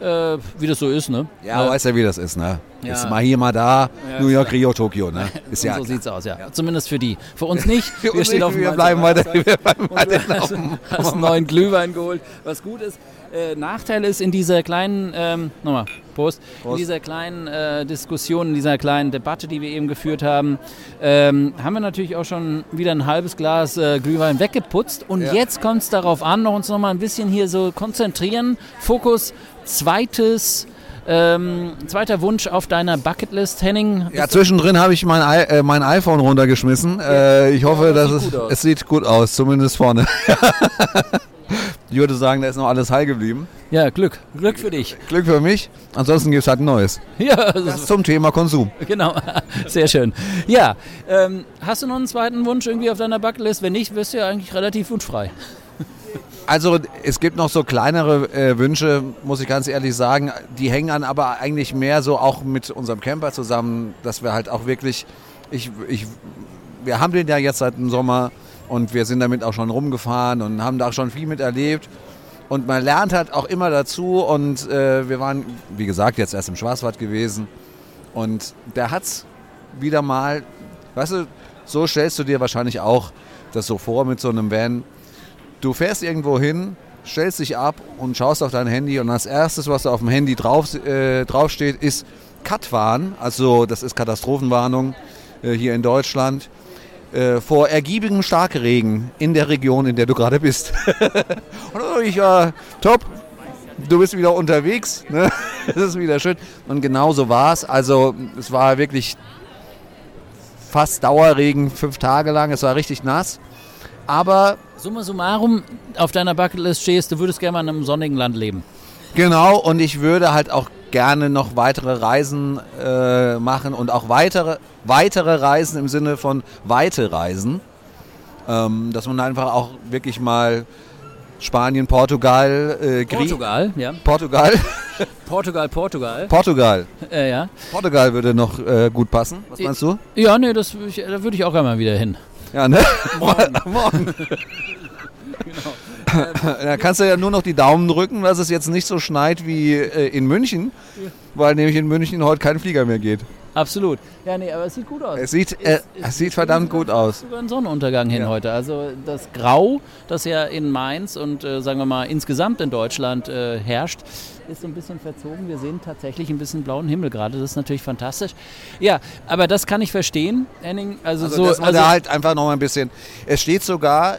Äh, wie das so ist, ne? ja, Äh, weißt ja, wie das ist, ne? Ja. Ist mal hier, mal da, Ja, New York, Rio, Tokio, ne? <laughs> Ist ja so sieht's aus, ja. Zumindest für die. Für uns nicht. <laughs> Für uns stehen nicht, <laughs> wir bleiben weiter, wir bleiben weiter hast, einen neuen Glühwein geholt, was gut ist. Äh, Nachteil ist in dieser kleinen, ähm, nochmal, Prost, in dieser kleinen äh, Diskussion, in dieser kleinen Debatte, die wir eben geführt haben, ähm, haben wir natürlich auch schon wieder ein halbes Glas äh, Glühwein weggeputzt. Und Ja. jetzt kommt es darauf an, noch uns noch mal ein bisschen hier so konzentrieren. Fokus, zweites, ähm, zweiter Wunsch auf deiner Bucketlist, Henning. Ja, zwischendrin habe ich mein, I äh, mein iPhone runtergeschmissen. Äh, ich hoffe, das dass es, es sieht gut aus, zumindest vorne. <laughs> ich würde sagen, da ist noch alles heil geblieben. Ja, Glück. Glück für dich. Glück für mich. Ansonsten gibt es halt ein neues. <laughs> Ja, das ist Das zum Thema Konsum. Genau, <laughs> sehr schön. Ja, ähm, hast du noch einen zweiten Wunsch irgendwie auf deiner Bucketlist? Wenn nicht, wirst du ja eigentlich relativ wunschfrei. Also es gibt noch so kleinere äh, Wünsche, muss ich ganz ehrlich sagen. Die hängen an aber eigentlich mehr so auch mit unserem Camper zusammen, dass wir halt auch wirklich, ich, ich, wir haben den ja jetzt seit dem Sommer und wir sind damit auch schon rumgefahren und haben da auch schon viel miterlebt. Und man lernt halt auch immer dazu und äh, wir waren, wie gesagt, jetzt erst im Schwarzwald gewesen und der hat's wieder mal, weißt du, so stellst du dir wahrscheinlich auch das so vor mit so einem Van. Du fährst irgendwo hin, stellst dich ab und schaust auf dein Handy und das erstes, was auf dem Handy drauf, äh, draufsteht, ist Katwarn. Also das ist Katastrophenwarnung äh, hier in Deutschland äh, vor ergiebigem Starkregen in der Region, in der du gerade bist. <laughs> und dann ich, äh, top, du bist wieder unterwegs, ne? <laughs> das ist wieder schön. Und genau so war es. Also es war wirklich fast Dauerregen, fünf Tage lang, es war richtig nass. Aber Summa summarum, auf deiner Bucketlist stehst, du würdest gerne mal in einem sonnigen Land leben. Genau, und ich würde halt auch gerne noch weitere Reisen äh, machen und auch weitere, weitere Reisen im Sinne von weite Reisen. Ähm, dass man einfach auch wirklich mal Spanien, Portugal, äh, Grie- Portugal, ja. Portugal, <laughs> Portugal, Portugal. Portugal. <laughs> Äh, ja. Portugal würde noch äh, gut passen. Was meinst du? Ja, nee, das, da würde ich auch einmal wieder hin. Ja, ne? <laughs> Morgen. <laughs> Da kannst du ja nur noch die Daumen drücken, dass es jetzt nicht so schneit wie äh, in München, weil nämlich in München heute kein Flieger mehr geht. Absolut. Ja, nee, aber es sieht gut aus. Es sieht, äh, es sieht verdammt gut aus. sogar ein Sonnenuntergang hin Ja. heute. Also das Grau, das ja in Mainz und äh, sagen wir mal insgesamt in Deutschland äh, herrscht, ist so ein bisschen verzogen. Wir sehen tatsächlich ein bisschen blauen Himmel gerade. Das ist natürlich fantastisch. Ja, aber das kann ich verstehen, Henning. Also, Also, so, dass man also, da halt einfach noch mal ein bisschen. Es steht sogar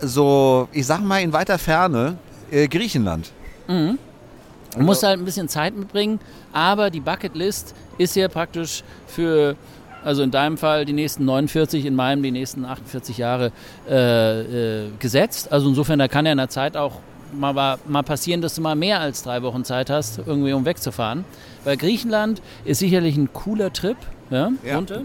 so, ich sag mal in weiter Ferne, äh, Griechenland. Man muss halt ein bisschen Zeit mitbringen, aber die Bucketlist ist ja praktisch für also in deinem Fall die nächsten 49, in meinem die nächsten 48 Jahre äh, äh, gesetzt. Also insofern, da kann ja in der Zeit auch mal, mal passieren, dass du mal mehr als drei Wochen Zeit hast, irgendwie um wegzufahren. Weil Griechenland ist sicherlich ein cooler Trip, ja, Ja. runter.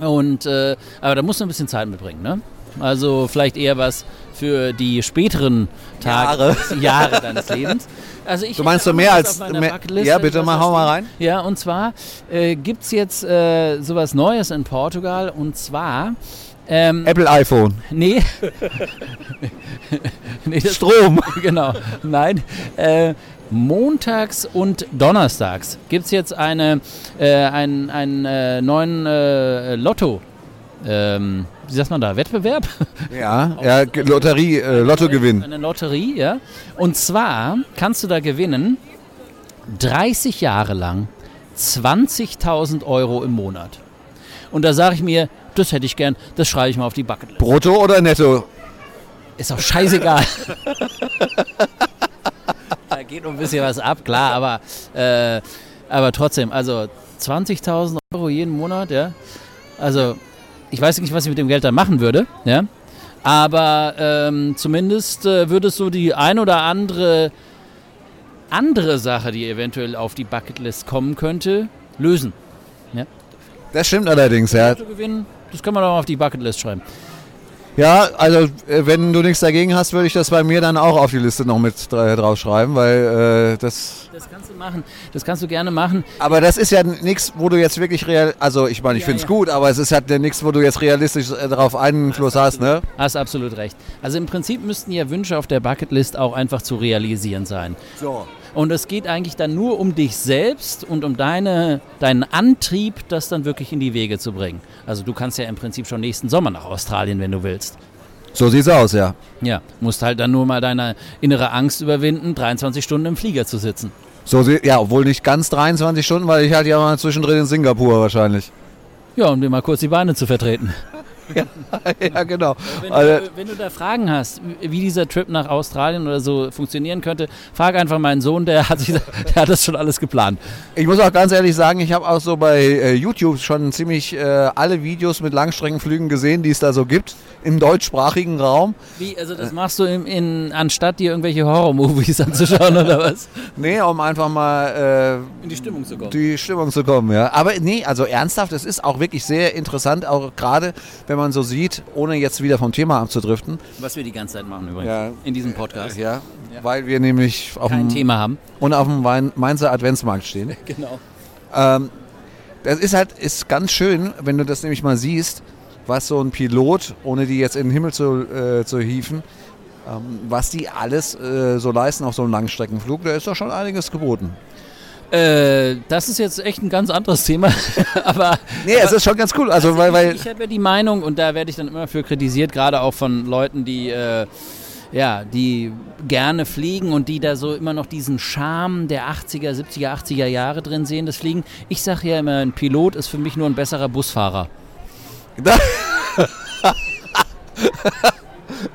Und, äh, aber da musst du ein bisschen Zeit mitbringen, ne? Also vielleicht eher was für die späteren Tage, Jahre, <laughs> deines Lebens. Also ich Du meinst so mehr als. Mehr, ja, bitte mal, hau mal rein. Ja, und zwar äh, gibt es jetzt äh, sowas Neues in Portugal und zwar. Ähm, Apple iPhone. nee. <laughs> nee das, Strom. <laughs> genau. Nein. Äh, montags und donnerstags gibt es jetzt eine, äh, einen, einen äh, neuen äh, Lotto. Ähm, wie sagt man da? Wettbewerb? Ja, ja Lotterie, äh, Lottogewinn. Eine Lotterie, ja. Und zwar kannst du da gewinnen 30 Jahre lang 20.000 Euro im Monat. Und da sage ich mir, das hätte ich gern, das schreibe ich mal auf die Bucketlist. Brutto oder netto? Ist auch scheißegal. <laughs> da geht noch ein bisschen was ab, klar, aber, äh, aber trotzdem, also 20.000 Euro jeden Monat, ja. Also, ich weiß nicht, was ich mit dem Geld dann machen würde, ja. Aber ähm, zumindest äh, würde es so die ein oder andere andere Sache, die eventuell auf die Bucketlist kommen könnte, lösen. Das stimmt allerdings, ja. Gewinnen, das kann man doch mal auf die Bucketlist schreiben. Ja, also äh, wenn du nichts dagegen hast, würde ich das bei mir dann auch auf die Liste noch mit dra- draufschreiben, weil äh, das. Das kannst du machen. Das kannst du gerne machen. Aber das ist ja nichts, wo du jetzt wirklich real. Also ich meine, ich Ja, finde es ja. gut, aber es ist halt nichts, wo du jetzt realistisch äh, darauf Einfluss hast, ne? Hast absolut recht. Also im Prinzip müssten ja Wünsche auf der Bucketlist auch einfach zu realisieren sein. So. Und es geht eigentlich dann nur um dich selbst und um deine, deinen Antrieb, das dann wirklich in die Wege zu bringen. Also du kannst ja im Prinzip schon nächsten Sommer nach Australien, wenn du willst. So sieht's aus, ja. Ja, musst halt dann nur mal deine innere Angst überwinden, 23 Stunden im Flieger zu sitzen. So ja, obwohl nicht ganz 23 Stunden, weil ich halt ja mal zwischendrin in Singapur wahrscheinlich. Ja, um dir mal kurz die Beine zu vertreten. <laughs> ja, genau. Wenn, Also, du, wenn du da Fragen hast, wie dieser Trip nach Australien oder so funktionieren könnte, frag einfach meinen Sohn, der hat, sich, <laughs> der hat das schon alles geplant. ich muss auch ganz ehrlich sagen, ich habe auch so bei äh, YouTube schon ziemlich äh, alle Videos mit Langstreckenflügen gesehen, die es da so gibt im deutschsprachigen Raum. Wie, also das machst du in, in, anstatt dir irgendwelche Horror-Movies <laughs> anzuschauen oder was? Nee, um einfach mal äh, In die Stimmung zu kommen. die Stimmung zu kommen, ja. Aber nee, also ernsthaft, es ist auch wirklich sehr interessant, auch gerade wenn man so sieht, ohne jetzt wieder vom Thema abzudriften. Was wir die ganze Zeit machen übrigens. Ja. In diesem Podcast. Ja, weil wir nämlich auf Kein dem, Thema haben. und auf dem Mainzer Adventsmarkt stehen. <laughs> Genau. Ähm, das ist halt ist ganz schön, wenn du das nämlich mal siehst, was so ein Pilot, ohne die jetzt in den Himmel zu, äh, zu hieven, ähm, was die alles äh, so leisten auf so einem Langstreckenflug, da ist doch schon einiges geboten. Äh, das ist jetzt echt ein ganz anderes Thema. <laughs> aber Nee, es ist schon ganz cool. Also, weil, weil ich habe ja die Meinung, und da werde ich dann immer für kritisiert, gerade auch von Leuten, die, äh, ja, die gerne fliegen und die da so immer noch diesen Charme der 80er, 70er, 80er Jahre drin sehen, das Fliegen. Ich sage ja immer, ein Pilot ist für mich nur ein besserer Busfahrer. <laughs>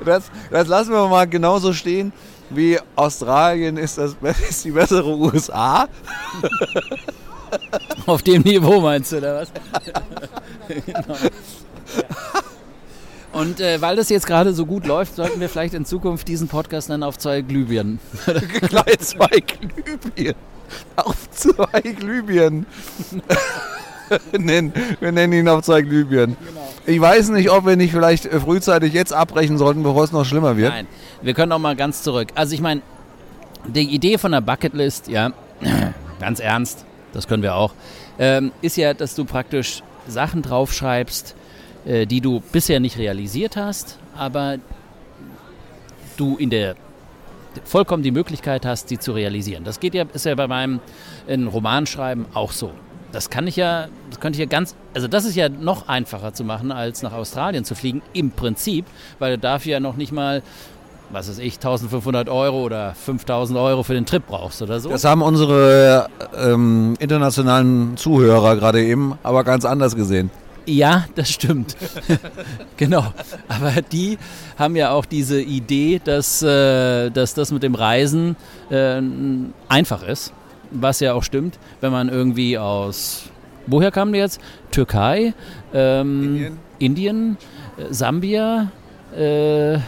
das, das lassen wir mal genauso stehen, wie Australien ist, das, <laughs> ist die bessere USA. Auf dem Niveau meinst du, oder was? genau. Und äh, weil das jetzt gerade so gut läuft, sollten wir vielleicht in Zukunft diesen Podcast dann auf zwei Glühbirnen. <laughs> Gleich zwei Glühbirnen. Auf zwei Glühbirnen. <laughs> nennen, wir nennen ihn auf zwei Glühbirnen. Ich weiß nicht, ob wir nicht vielleicht äh, frühzeitig jetzt abbrechen sollten, bevor es noch schlimmer wird. Nein, wir können auch mal ganz zurück. Also ich meine, die Idee von der Bucketlist, ja, <clears throat> ganz ernst, das können wir auch, ähm, ist ja, dass du praktisch Sachen draufschreibst, äh, die du bisher nicht realisiert hast, aber du in der vollkommen die Möglichkeit hast, sie zu realisieren. Das geht ja, ist ja bei meinem in Romanschreiben auch so. Das kann ich ja, das könnte ich ja ganz, also das ist ja noch einfacher zu machen, als nach Australien zu fliegen, im Prinzip, weil du dafür ja noch nicht mal, was weiß ich, 1500 Euro oder 5000 Euro für den Trip brauchst oder so. Das haben unsere ähm, internationalen Zuhörer gerade eben aber ganz anders gesehen. Ja, das stimmt. <laughs> genau. Aber die haben ja auch diese Idee, dass, äh, dass das mit dem Reisen äh, einfach ist. Was ja auch stimmt, wenn man irgendwie aus. Woher kamen die jetzt? Türkei, ähm, Indien. Indien äh, Sambia, äh,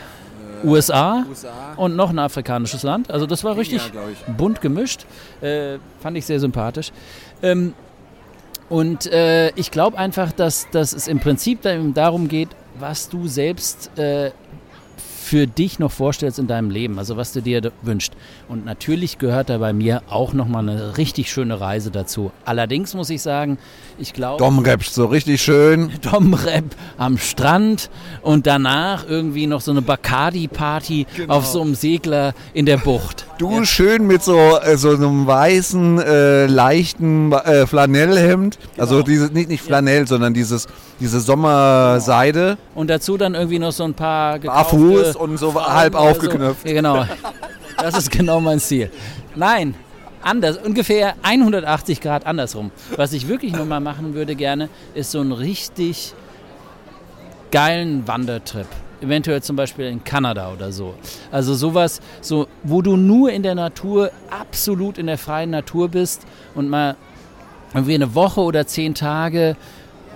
USA, und noch ein afrikanisches Land. Also das war richtig bunt gemischt. Äh, fand ich sehr sympathisch. Ähm, und äh, ich glaube einfach, dass, dass es im Prinzip darum geht, was du selbst äh, für dich noch vorstellst in deinem Leben, also was du dir wünschst. Und natürlich gehört da bei mir auch nochmal eine richtig schöne Reise dazu. Allerdings muss ich sagen, ich glaube... Domreps, so richtig schön. <laughs> Domrep am Strand und danach irgendwie noch so eine Bacardi-Party auf so einem Segler in der Bucht. Du schön mit so, äh, so einem weißen, äh, leichten äh, Flanellhemd. Also dieses, nicht, nicht Flanell, sondern dieses, diese Sommerseide. Und dazu dann irgendwie noch so ein paar Barfuß und so halb oder so. aufgeknöpft. Ja, genau. <laughs> Das ist genau mein Ziel. Nein, anders, ungefähr 180 Grad andersrum. Was ich wirklich nur mal machen würde gerne, ist so einen richtig geilen Wandertrip. Eventuell zum Beispiel in Kanada oder so. Also sowas, so, wo du nur in der Natur, absolut in der freien Natur bist und mal irgendwie eine Woche oder zehn Tage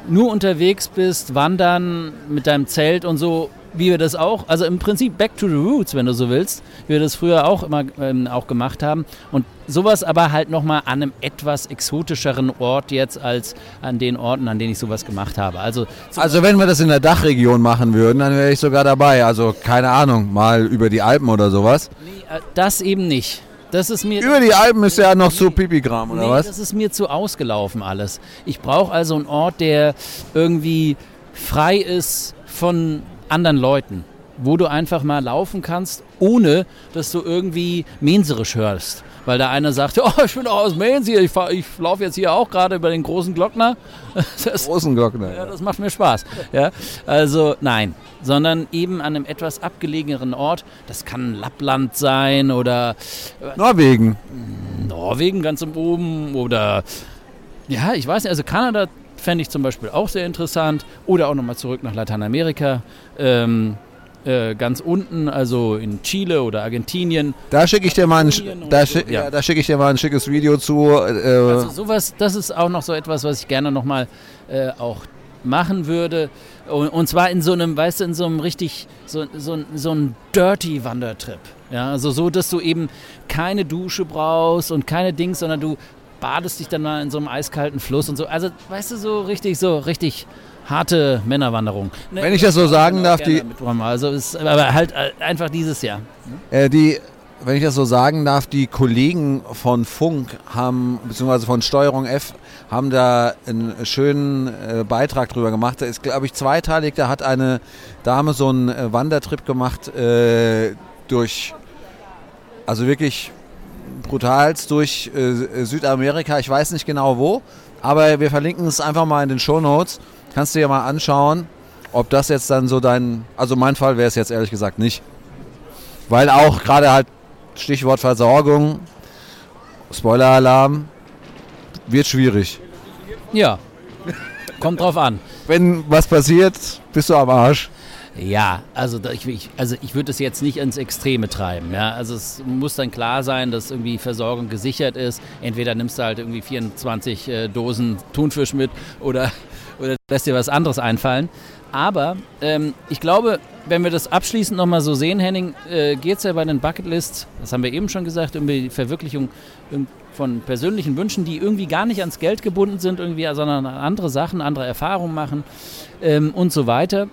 nur unterwegs bist, wandern mit deinem Zelt und so, wie wir das auch, also im Prinzip back to the roots, wenn du so willst, wie wir das früher auch immer ähm, auch gemacht haben. Und sowas aber halt nochmal an einem etwas exotischeren Ort jetzt als an den Orten, an denen ich sowas gemacht habe. Also Also wenn wir das in der Dachregion machen würden, dann wäre ich sogar dabei. Also keine Ahnung, mal über die Alpen oder sowas. nee, äh, das eben nicht. Das ist mir Über die Alpen ist ja noch zu Pipigram, oder nee, was? das ist mir zu ausgelaufen alles. Ich brauche also einen Ort, der irgendwie frei ist von anderen Leuten, wo du einfach mal laufen kannst, ohne dass du irgendwie menserisch hörst. Weil da einer sagt, oh, <laughs> ich bin doch aus Mainz hier, ich, fahr- ich laufe jetzt hier auch gerade über den großen Glockner. <laughs> Das, Großen Glockner. ja, das macht mir Spaß. Ja? Also nein, sondern eben an einem etwas abgelegeneren Ort. Das kann Lappland sein oder Norwegen. Norwegen ganz oben oder ja, ich weiß nicht, also Kanada fände ich zum Beispiel auch sehr interessant oder auch nochmal zurück nach Lateinamerika. Ähm, äh, ganz unten, also in Chile oder Argentinien. Da schicke ich dir mal ein, da so, schick, ja. ja. da schicke ich dir mal ein schickes Video zu. Äh, Also sowas, das ist auch noch so etwas, was ich gerne nochmal äh, auch machen würde. Und, und zwar in so einem, weißt du, in so einem richtig, so, so, so ein dirty Wandertrip. Ja, also so, dass du eben keine Dusche brauchst und keine Dings, sondern du badest dich dann mal in so einem eiskalten Fluss und so. Also, weißt du, so richtig, so richtig harte Männerwanderung. Ne, Wenn ich das so sagen darf, die-. Also, ist, aber halt äh, einfach dieses Jahr. Äh, die, wenn ich das so sagen darf, die Kollegen von Funk haben, beziehungsweise von Steuerung F, haben da einen schönen äh, Beitrag drüber gemacht. Da ist, glaube ich, zweiteilig. Da hat eine Dame so einen äh, Wandertrip gemacht äh, durch, also wirklich brutalst durch äh, Südamerika. Ich weiß nicht genau wo, aber wir verlinken es einfach mal in den Show Notes. Kannst du dir mal anschauen, ob das jetzt dann so dein, also mein Fall wäre es jetzt ehrlich gesagt nicht. Weil auch gerade halt Stichwort Versorgung, Spoiler-Alarm, wird schwierig. Ja, kommt drauf an. Wenn was passiert, bist du am Arsch. Ja, also ich, also ich würde es jetzt nicht ins Extreme treiben. Ja? Also es muss dann klar sein, dass irgendwie Versorgung gesichert ist. Entweder nimmst du halt irgendwie 24 äh, Dosen Thunfisch mit oder, oder lässt dir was anderes einfallen. Aber ähm, ich glaube, wenn wir das abschließend nochmal so sehen, Henning, äh, geht es ja bei den Bucketlists, das haben wir eben schon gesagt, um die Verwirklichung von persönlichen Wünschen, die irgendwie gar nicht ans Geld gebunden sind, irgendwie, sondern an andere Sachen, andere Erfahrungen machen ähm, und so weiter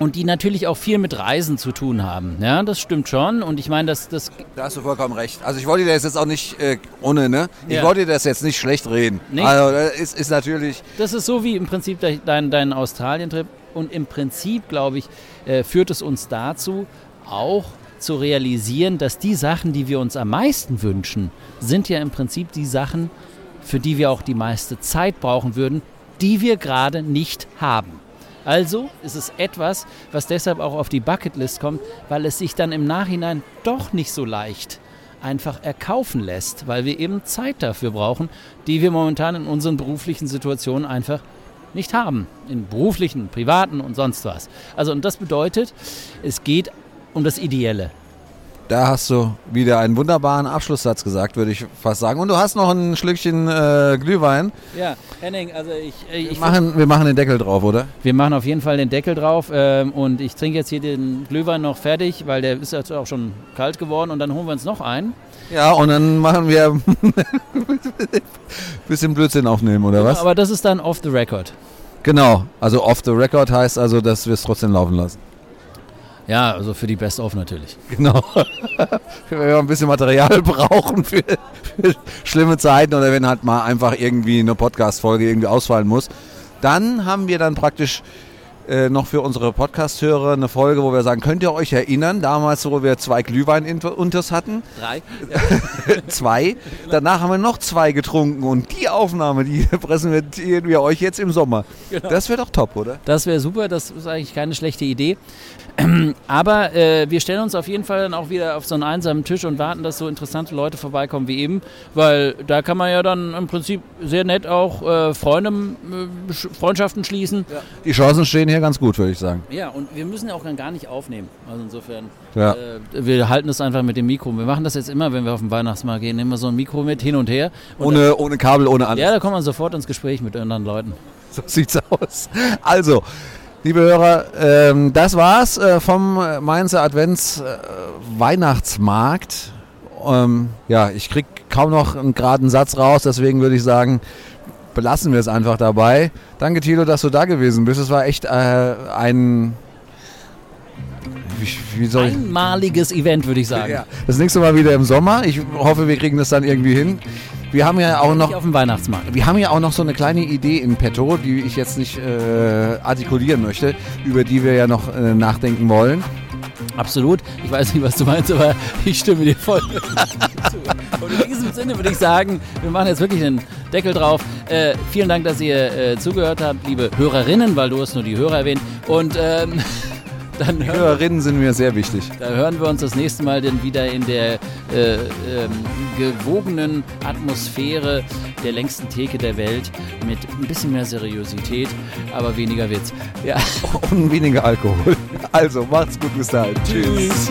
und die natürlich auch viel mit Reisen zu tun haben. Ja, das stimmt schon. Und ich meine, das, das Da hast du vollkommen recht. Also ich wollte dir das jetzt auch nicht äh, ohne, ne? Ich Ja. wollte dir das jetzt nicht schlecht reden. Nicht? Also das ist, ist natürlich, Das ist so wie im Prinzip de- dein, dein Australien-Trip. Und im Prinzip, glaube ich, äh, führt es uns dazu, auch zu realisieren, dass die Sachen, die wir uns am meisten wünschen, sind ja im Prinzip die Sachen, für die wir auch die meiste Zeit brauchen würden, die wir gerade nicht haben. Also ist es etwas, was deshalb auch auf die Bucketlist kommt, weil es sich dann im Nachhinein doch nicht so leicht einfach erkaufen lässt, weil wir eben Zeit dafür brauchen, die wir momentan in unseren beruflichen Situationen einfach nicht haben. In beruflichen, privaten und sonst was. Also und das bedeutet, es geht um das Ideelle. Da hast du wieder einen wunderbaren Abschlusssatz gesagt, würde ich fast sagen. Und du hast noch ein Schlückchen äh, Glühwein. Ja, Henning, also ich, Wir ich machen, wir machen den Deckel drauf, oder? wir machen auf jeden Fall den Deckel drauf ähm, und ich trinke jetzt hier den Glühwein noch fertig, weil der ist jetzt auch schon kalt geworden und dann holen wir uns noch einen. Ja, und dann machen wir ein <laughs> bisschen Blödsinn aufnehmen, oder was? Aber das ist dann off the record. Genau, also off the record heißt also, dass wir es trotzdem laufen lassen. Ja, also für die Best-of natürlich. Genau. <laughs> wenn wir ein bisschen Material <laughs> brauchen für, für schlimme Zeiten oder wenn halt mal einfach irgendwie eine Podcast-Folge irgendwie ausfallen muss, dann haben wir dann praktisch äh, noch für unsere Podcast-Hörer eine Folge, wo wir sagen, könnt ihr euch erinnern, damals, wo wir zwei Glühwein-Unters hatten, Drei. <laughs> zwei, danach haben wir noch zwei getrunken und die Aufnahme, die <laughs> präsentieren wir euch jetzt im Sommer. Das wäre doch top, oder? Das wäre super, das ist eigentlich keine schlechte Idee. <clears throat> Aber äh, wir stellen uns auf jeden Fall dann auch wieder auf so einen einsamen Tisch und warten, dass so interessante Leute vorbeikommen wie eben, weil da kann man ja dann im Prinzip sehr nett auch äh, Freunde, äh, Sch- Freundschaften schließen. Die Chancen stehen hier ganz gut, würde ich sagen. Ja, und wir müssen ja auch dann gar nicht aufnehmen. Also insofern, Ja. äh, wir halten es einfach mit dem Mikro. Wir machen das jetzt immer, wenn wir auf den Weihnachtsmarkt gehen, nehmen wir so ein Mikro mit hin und her. Und Ohne, ohne Kabel, ohne alles. ja, da kommt man sofort ins Gespräch mit anderen Leuten. So sieht's aus. Also, liebe Hörer, ähm, das war's äh, vom Mainzer Advents äh, Weihnachtsmarkt. Ähm, ja, ich krieg kaum noch einen geraden Satz raus, deswegen würde ich sagen, belassen wir es einfach dabei. Danke, Thilo, dass du da gewesen bist. Es war echt äh, ein. Wie, wie. Einmaliges Event, würde ich sagen. Ja, das nächste Mal wieder im Sommer. Ich hoffe, wir kriegen das dann irgendwie hin. Wir haben ja auch noch auf dem Weihnachtsmarkt. wir haben ja auch noch so eine kleine Idee in petto, die ich jetzt nicht äh, artikulieren möchte, über die wir ja noch äh, nachdenken wollen. Absolut. Ich weiß nicht, was du meinst, aber <laughs> ich stimme dir voll zu. <laughs> Und in diesem Sinne würde ich sagen, wir machen jetzt wirklich den Deckel drauf. Äh, vielen Dank, dass ihr äh, zugehört habt, liebe Hörerinnen, weil du hast nur die Hörer erwähnt. Und ähm, <laughs> dann hören, Hörerinnen sind mir sehr wichtig. da hören wir uns das nächste Mal dann wieder in der äh, ähm, gewogenen Atmosphäre der längsten Theke der Welt mit ein bisschen mehr Seriosität, aber weniger Witz. Ja. <laughs> Und weniger Alkohol. Also, macht's gut bis dahin. Tschüss.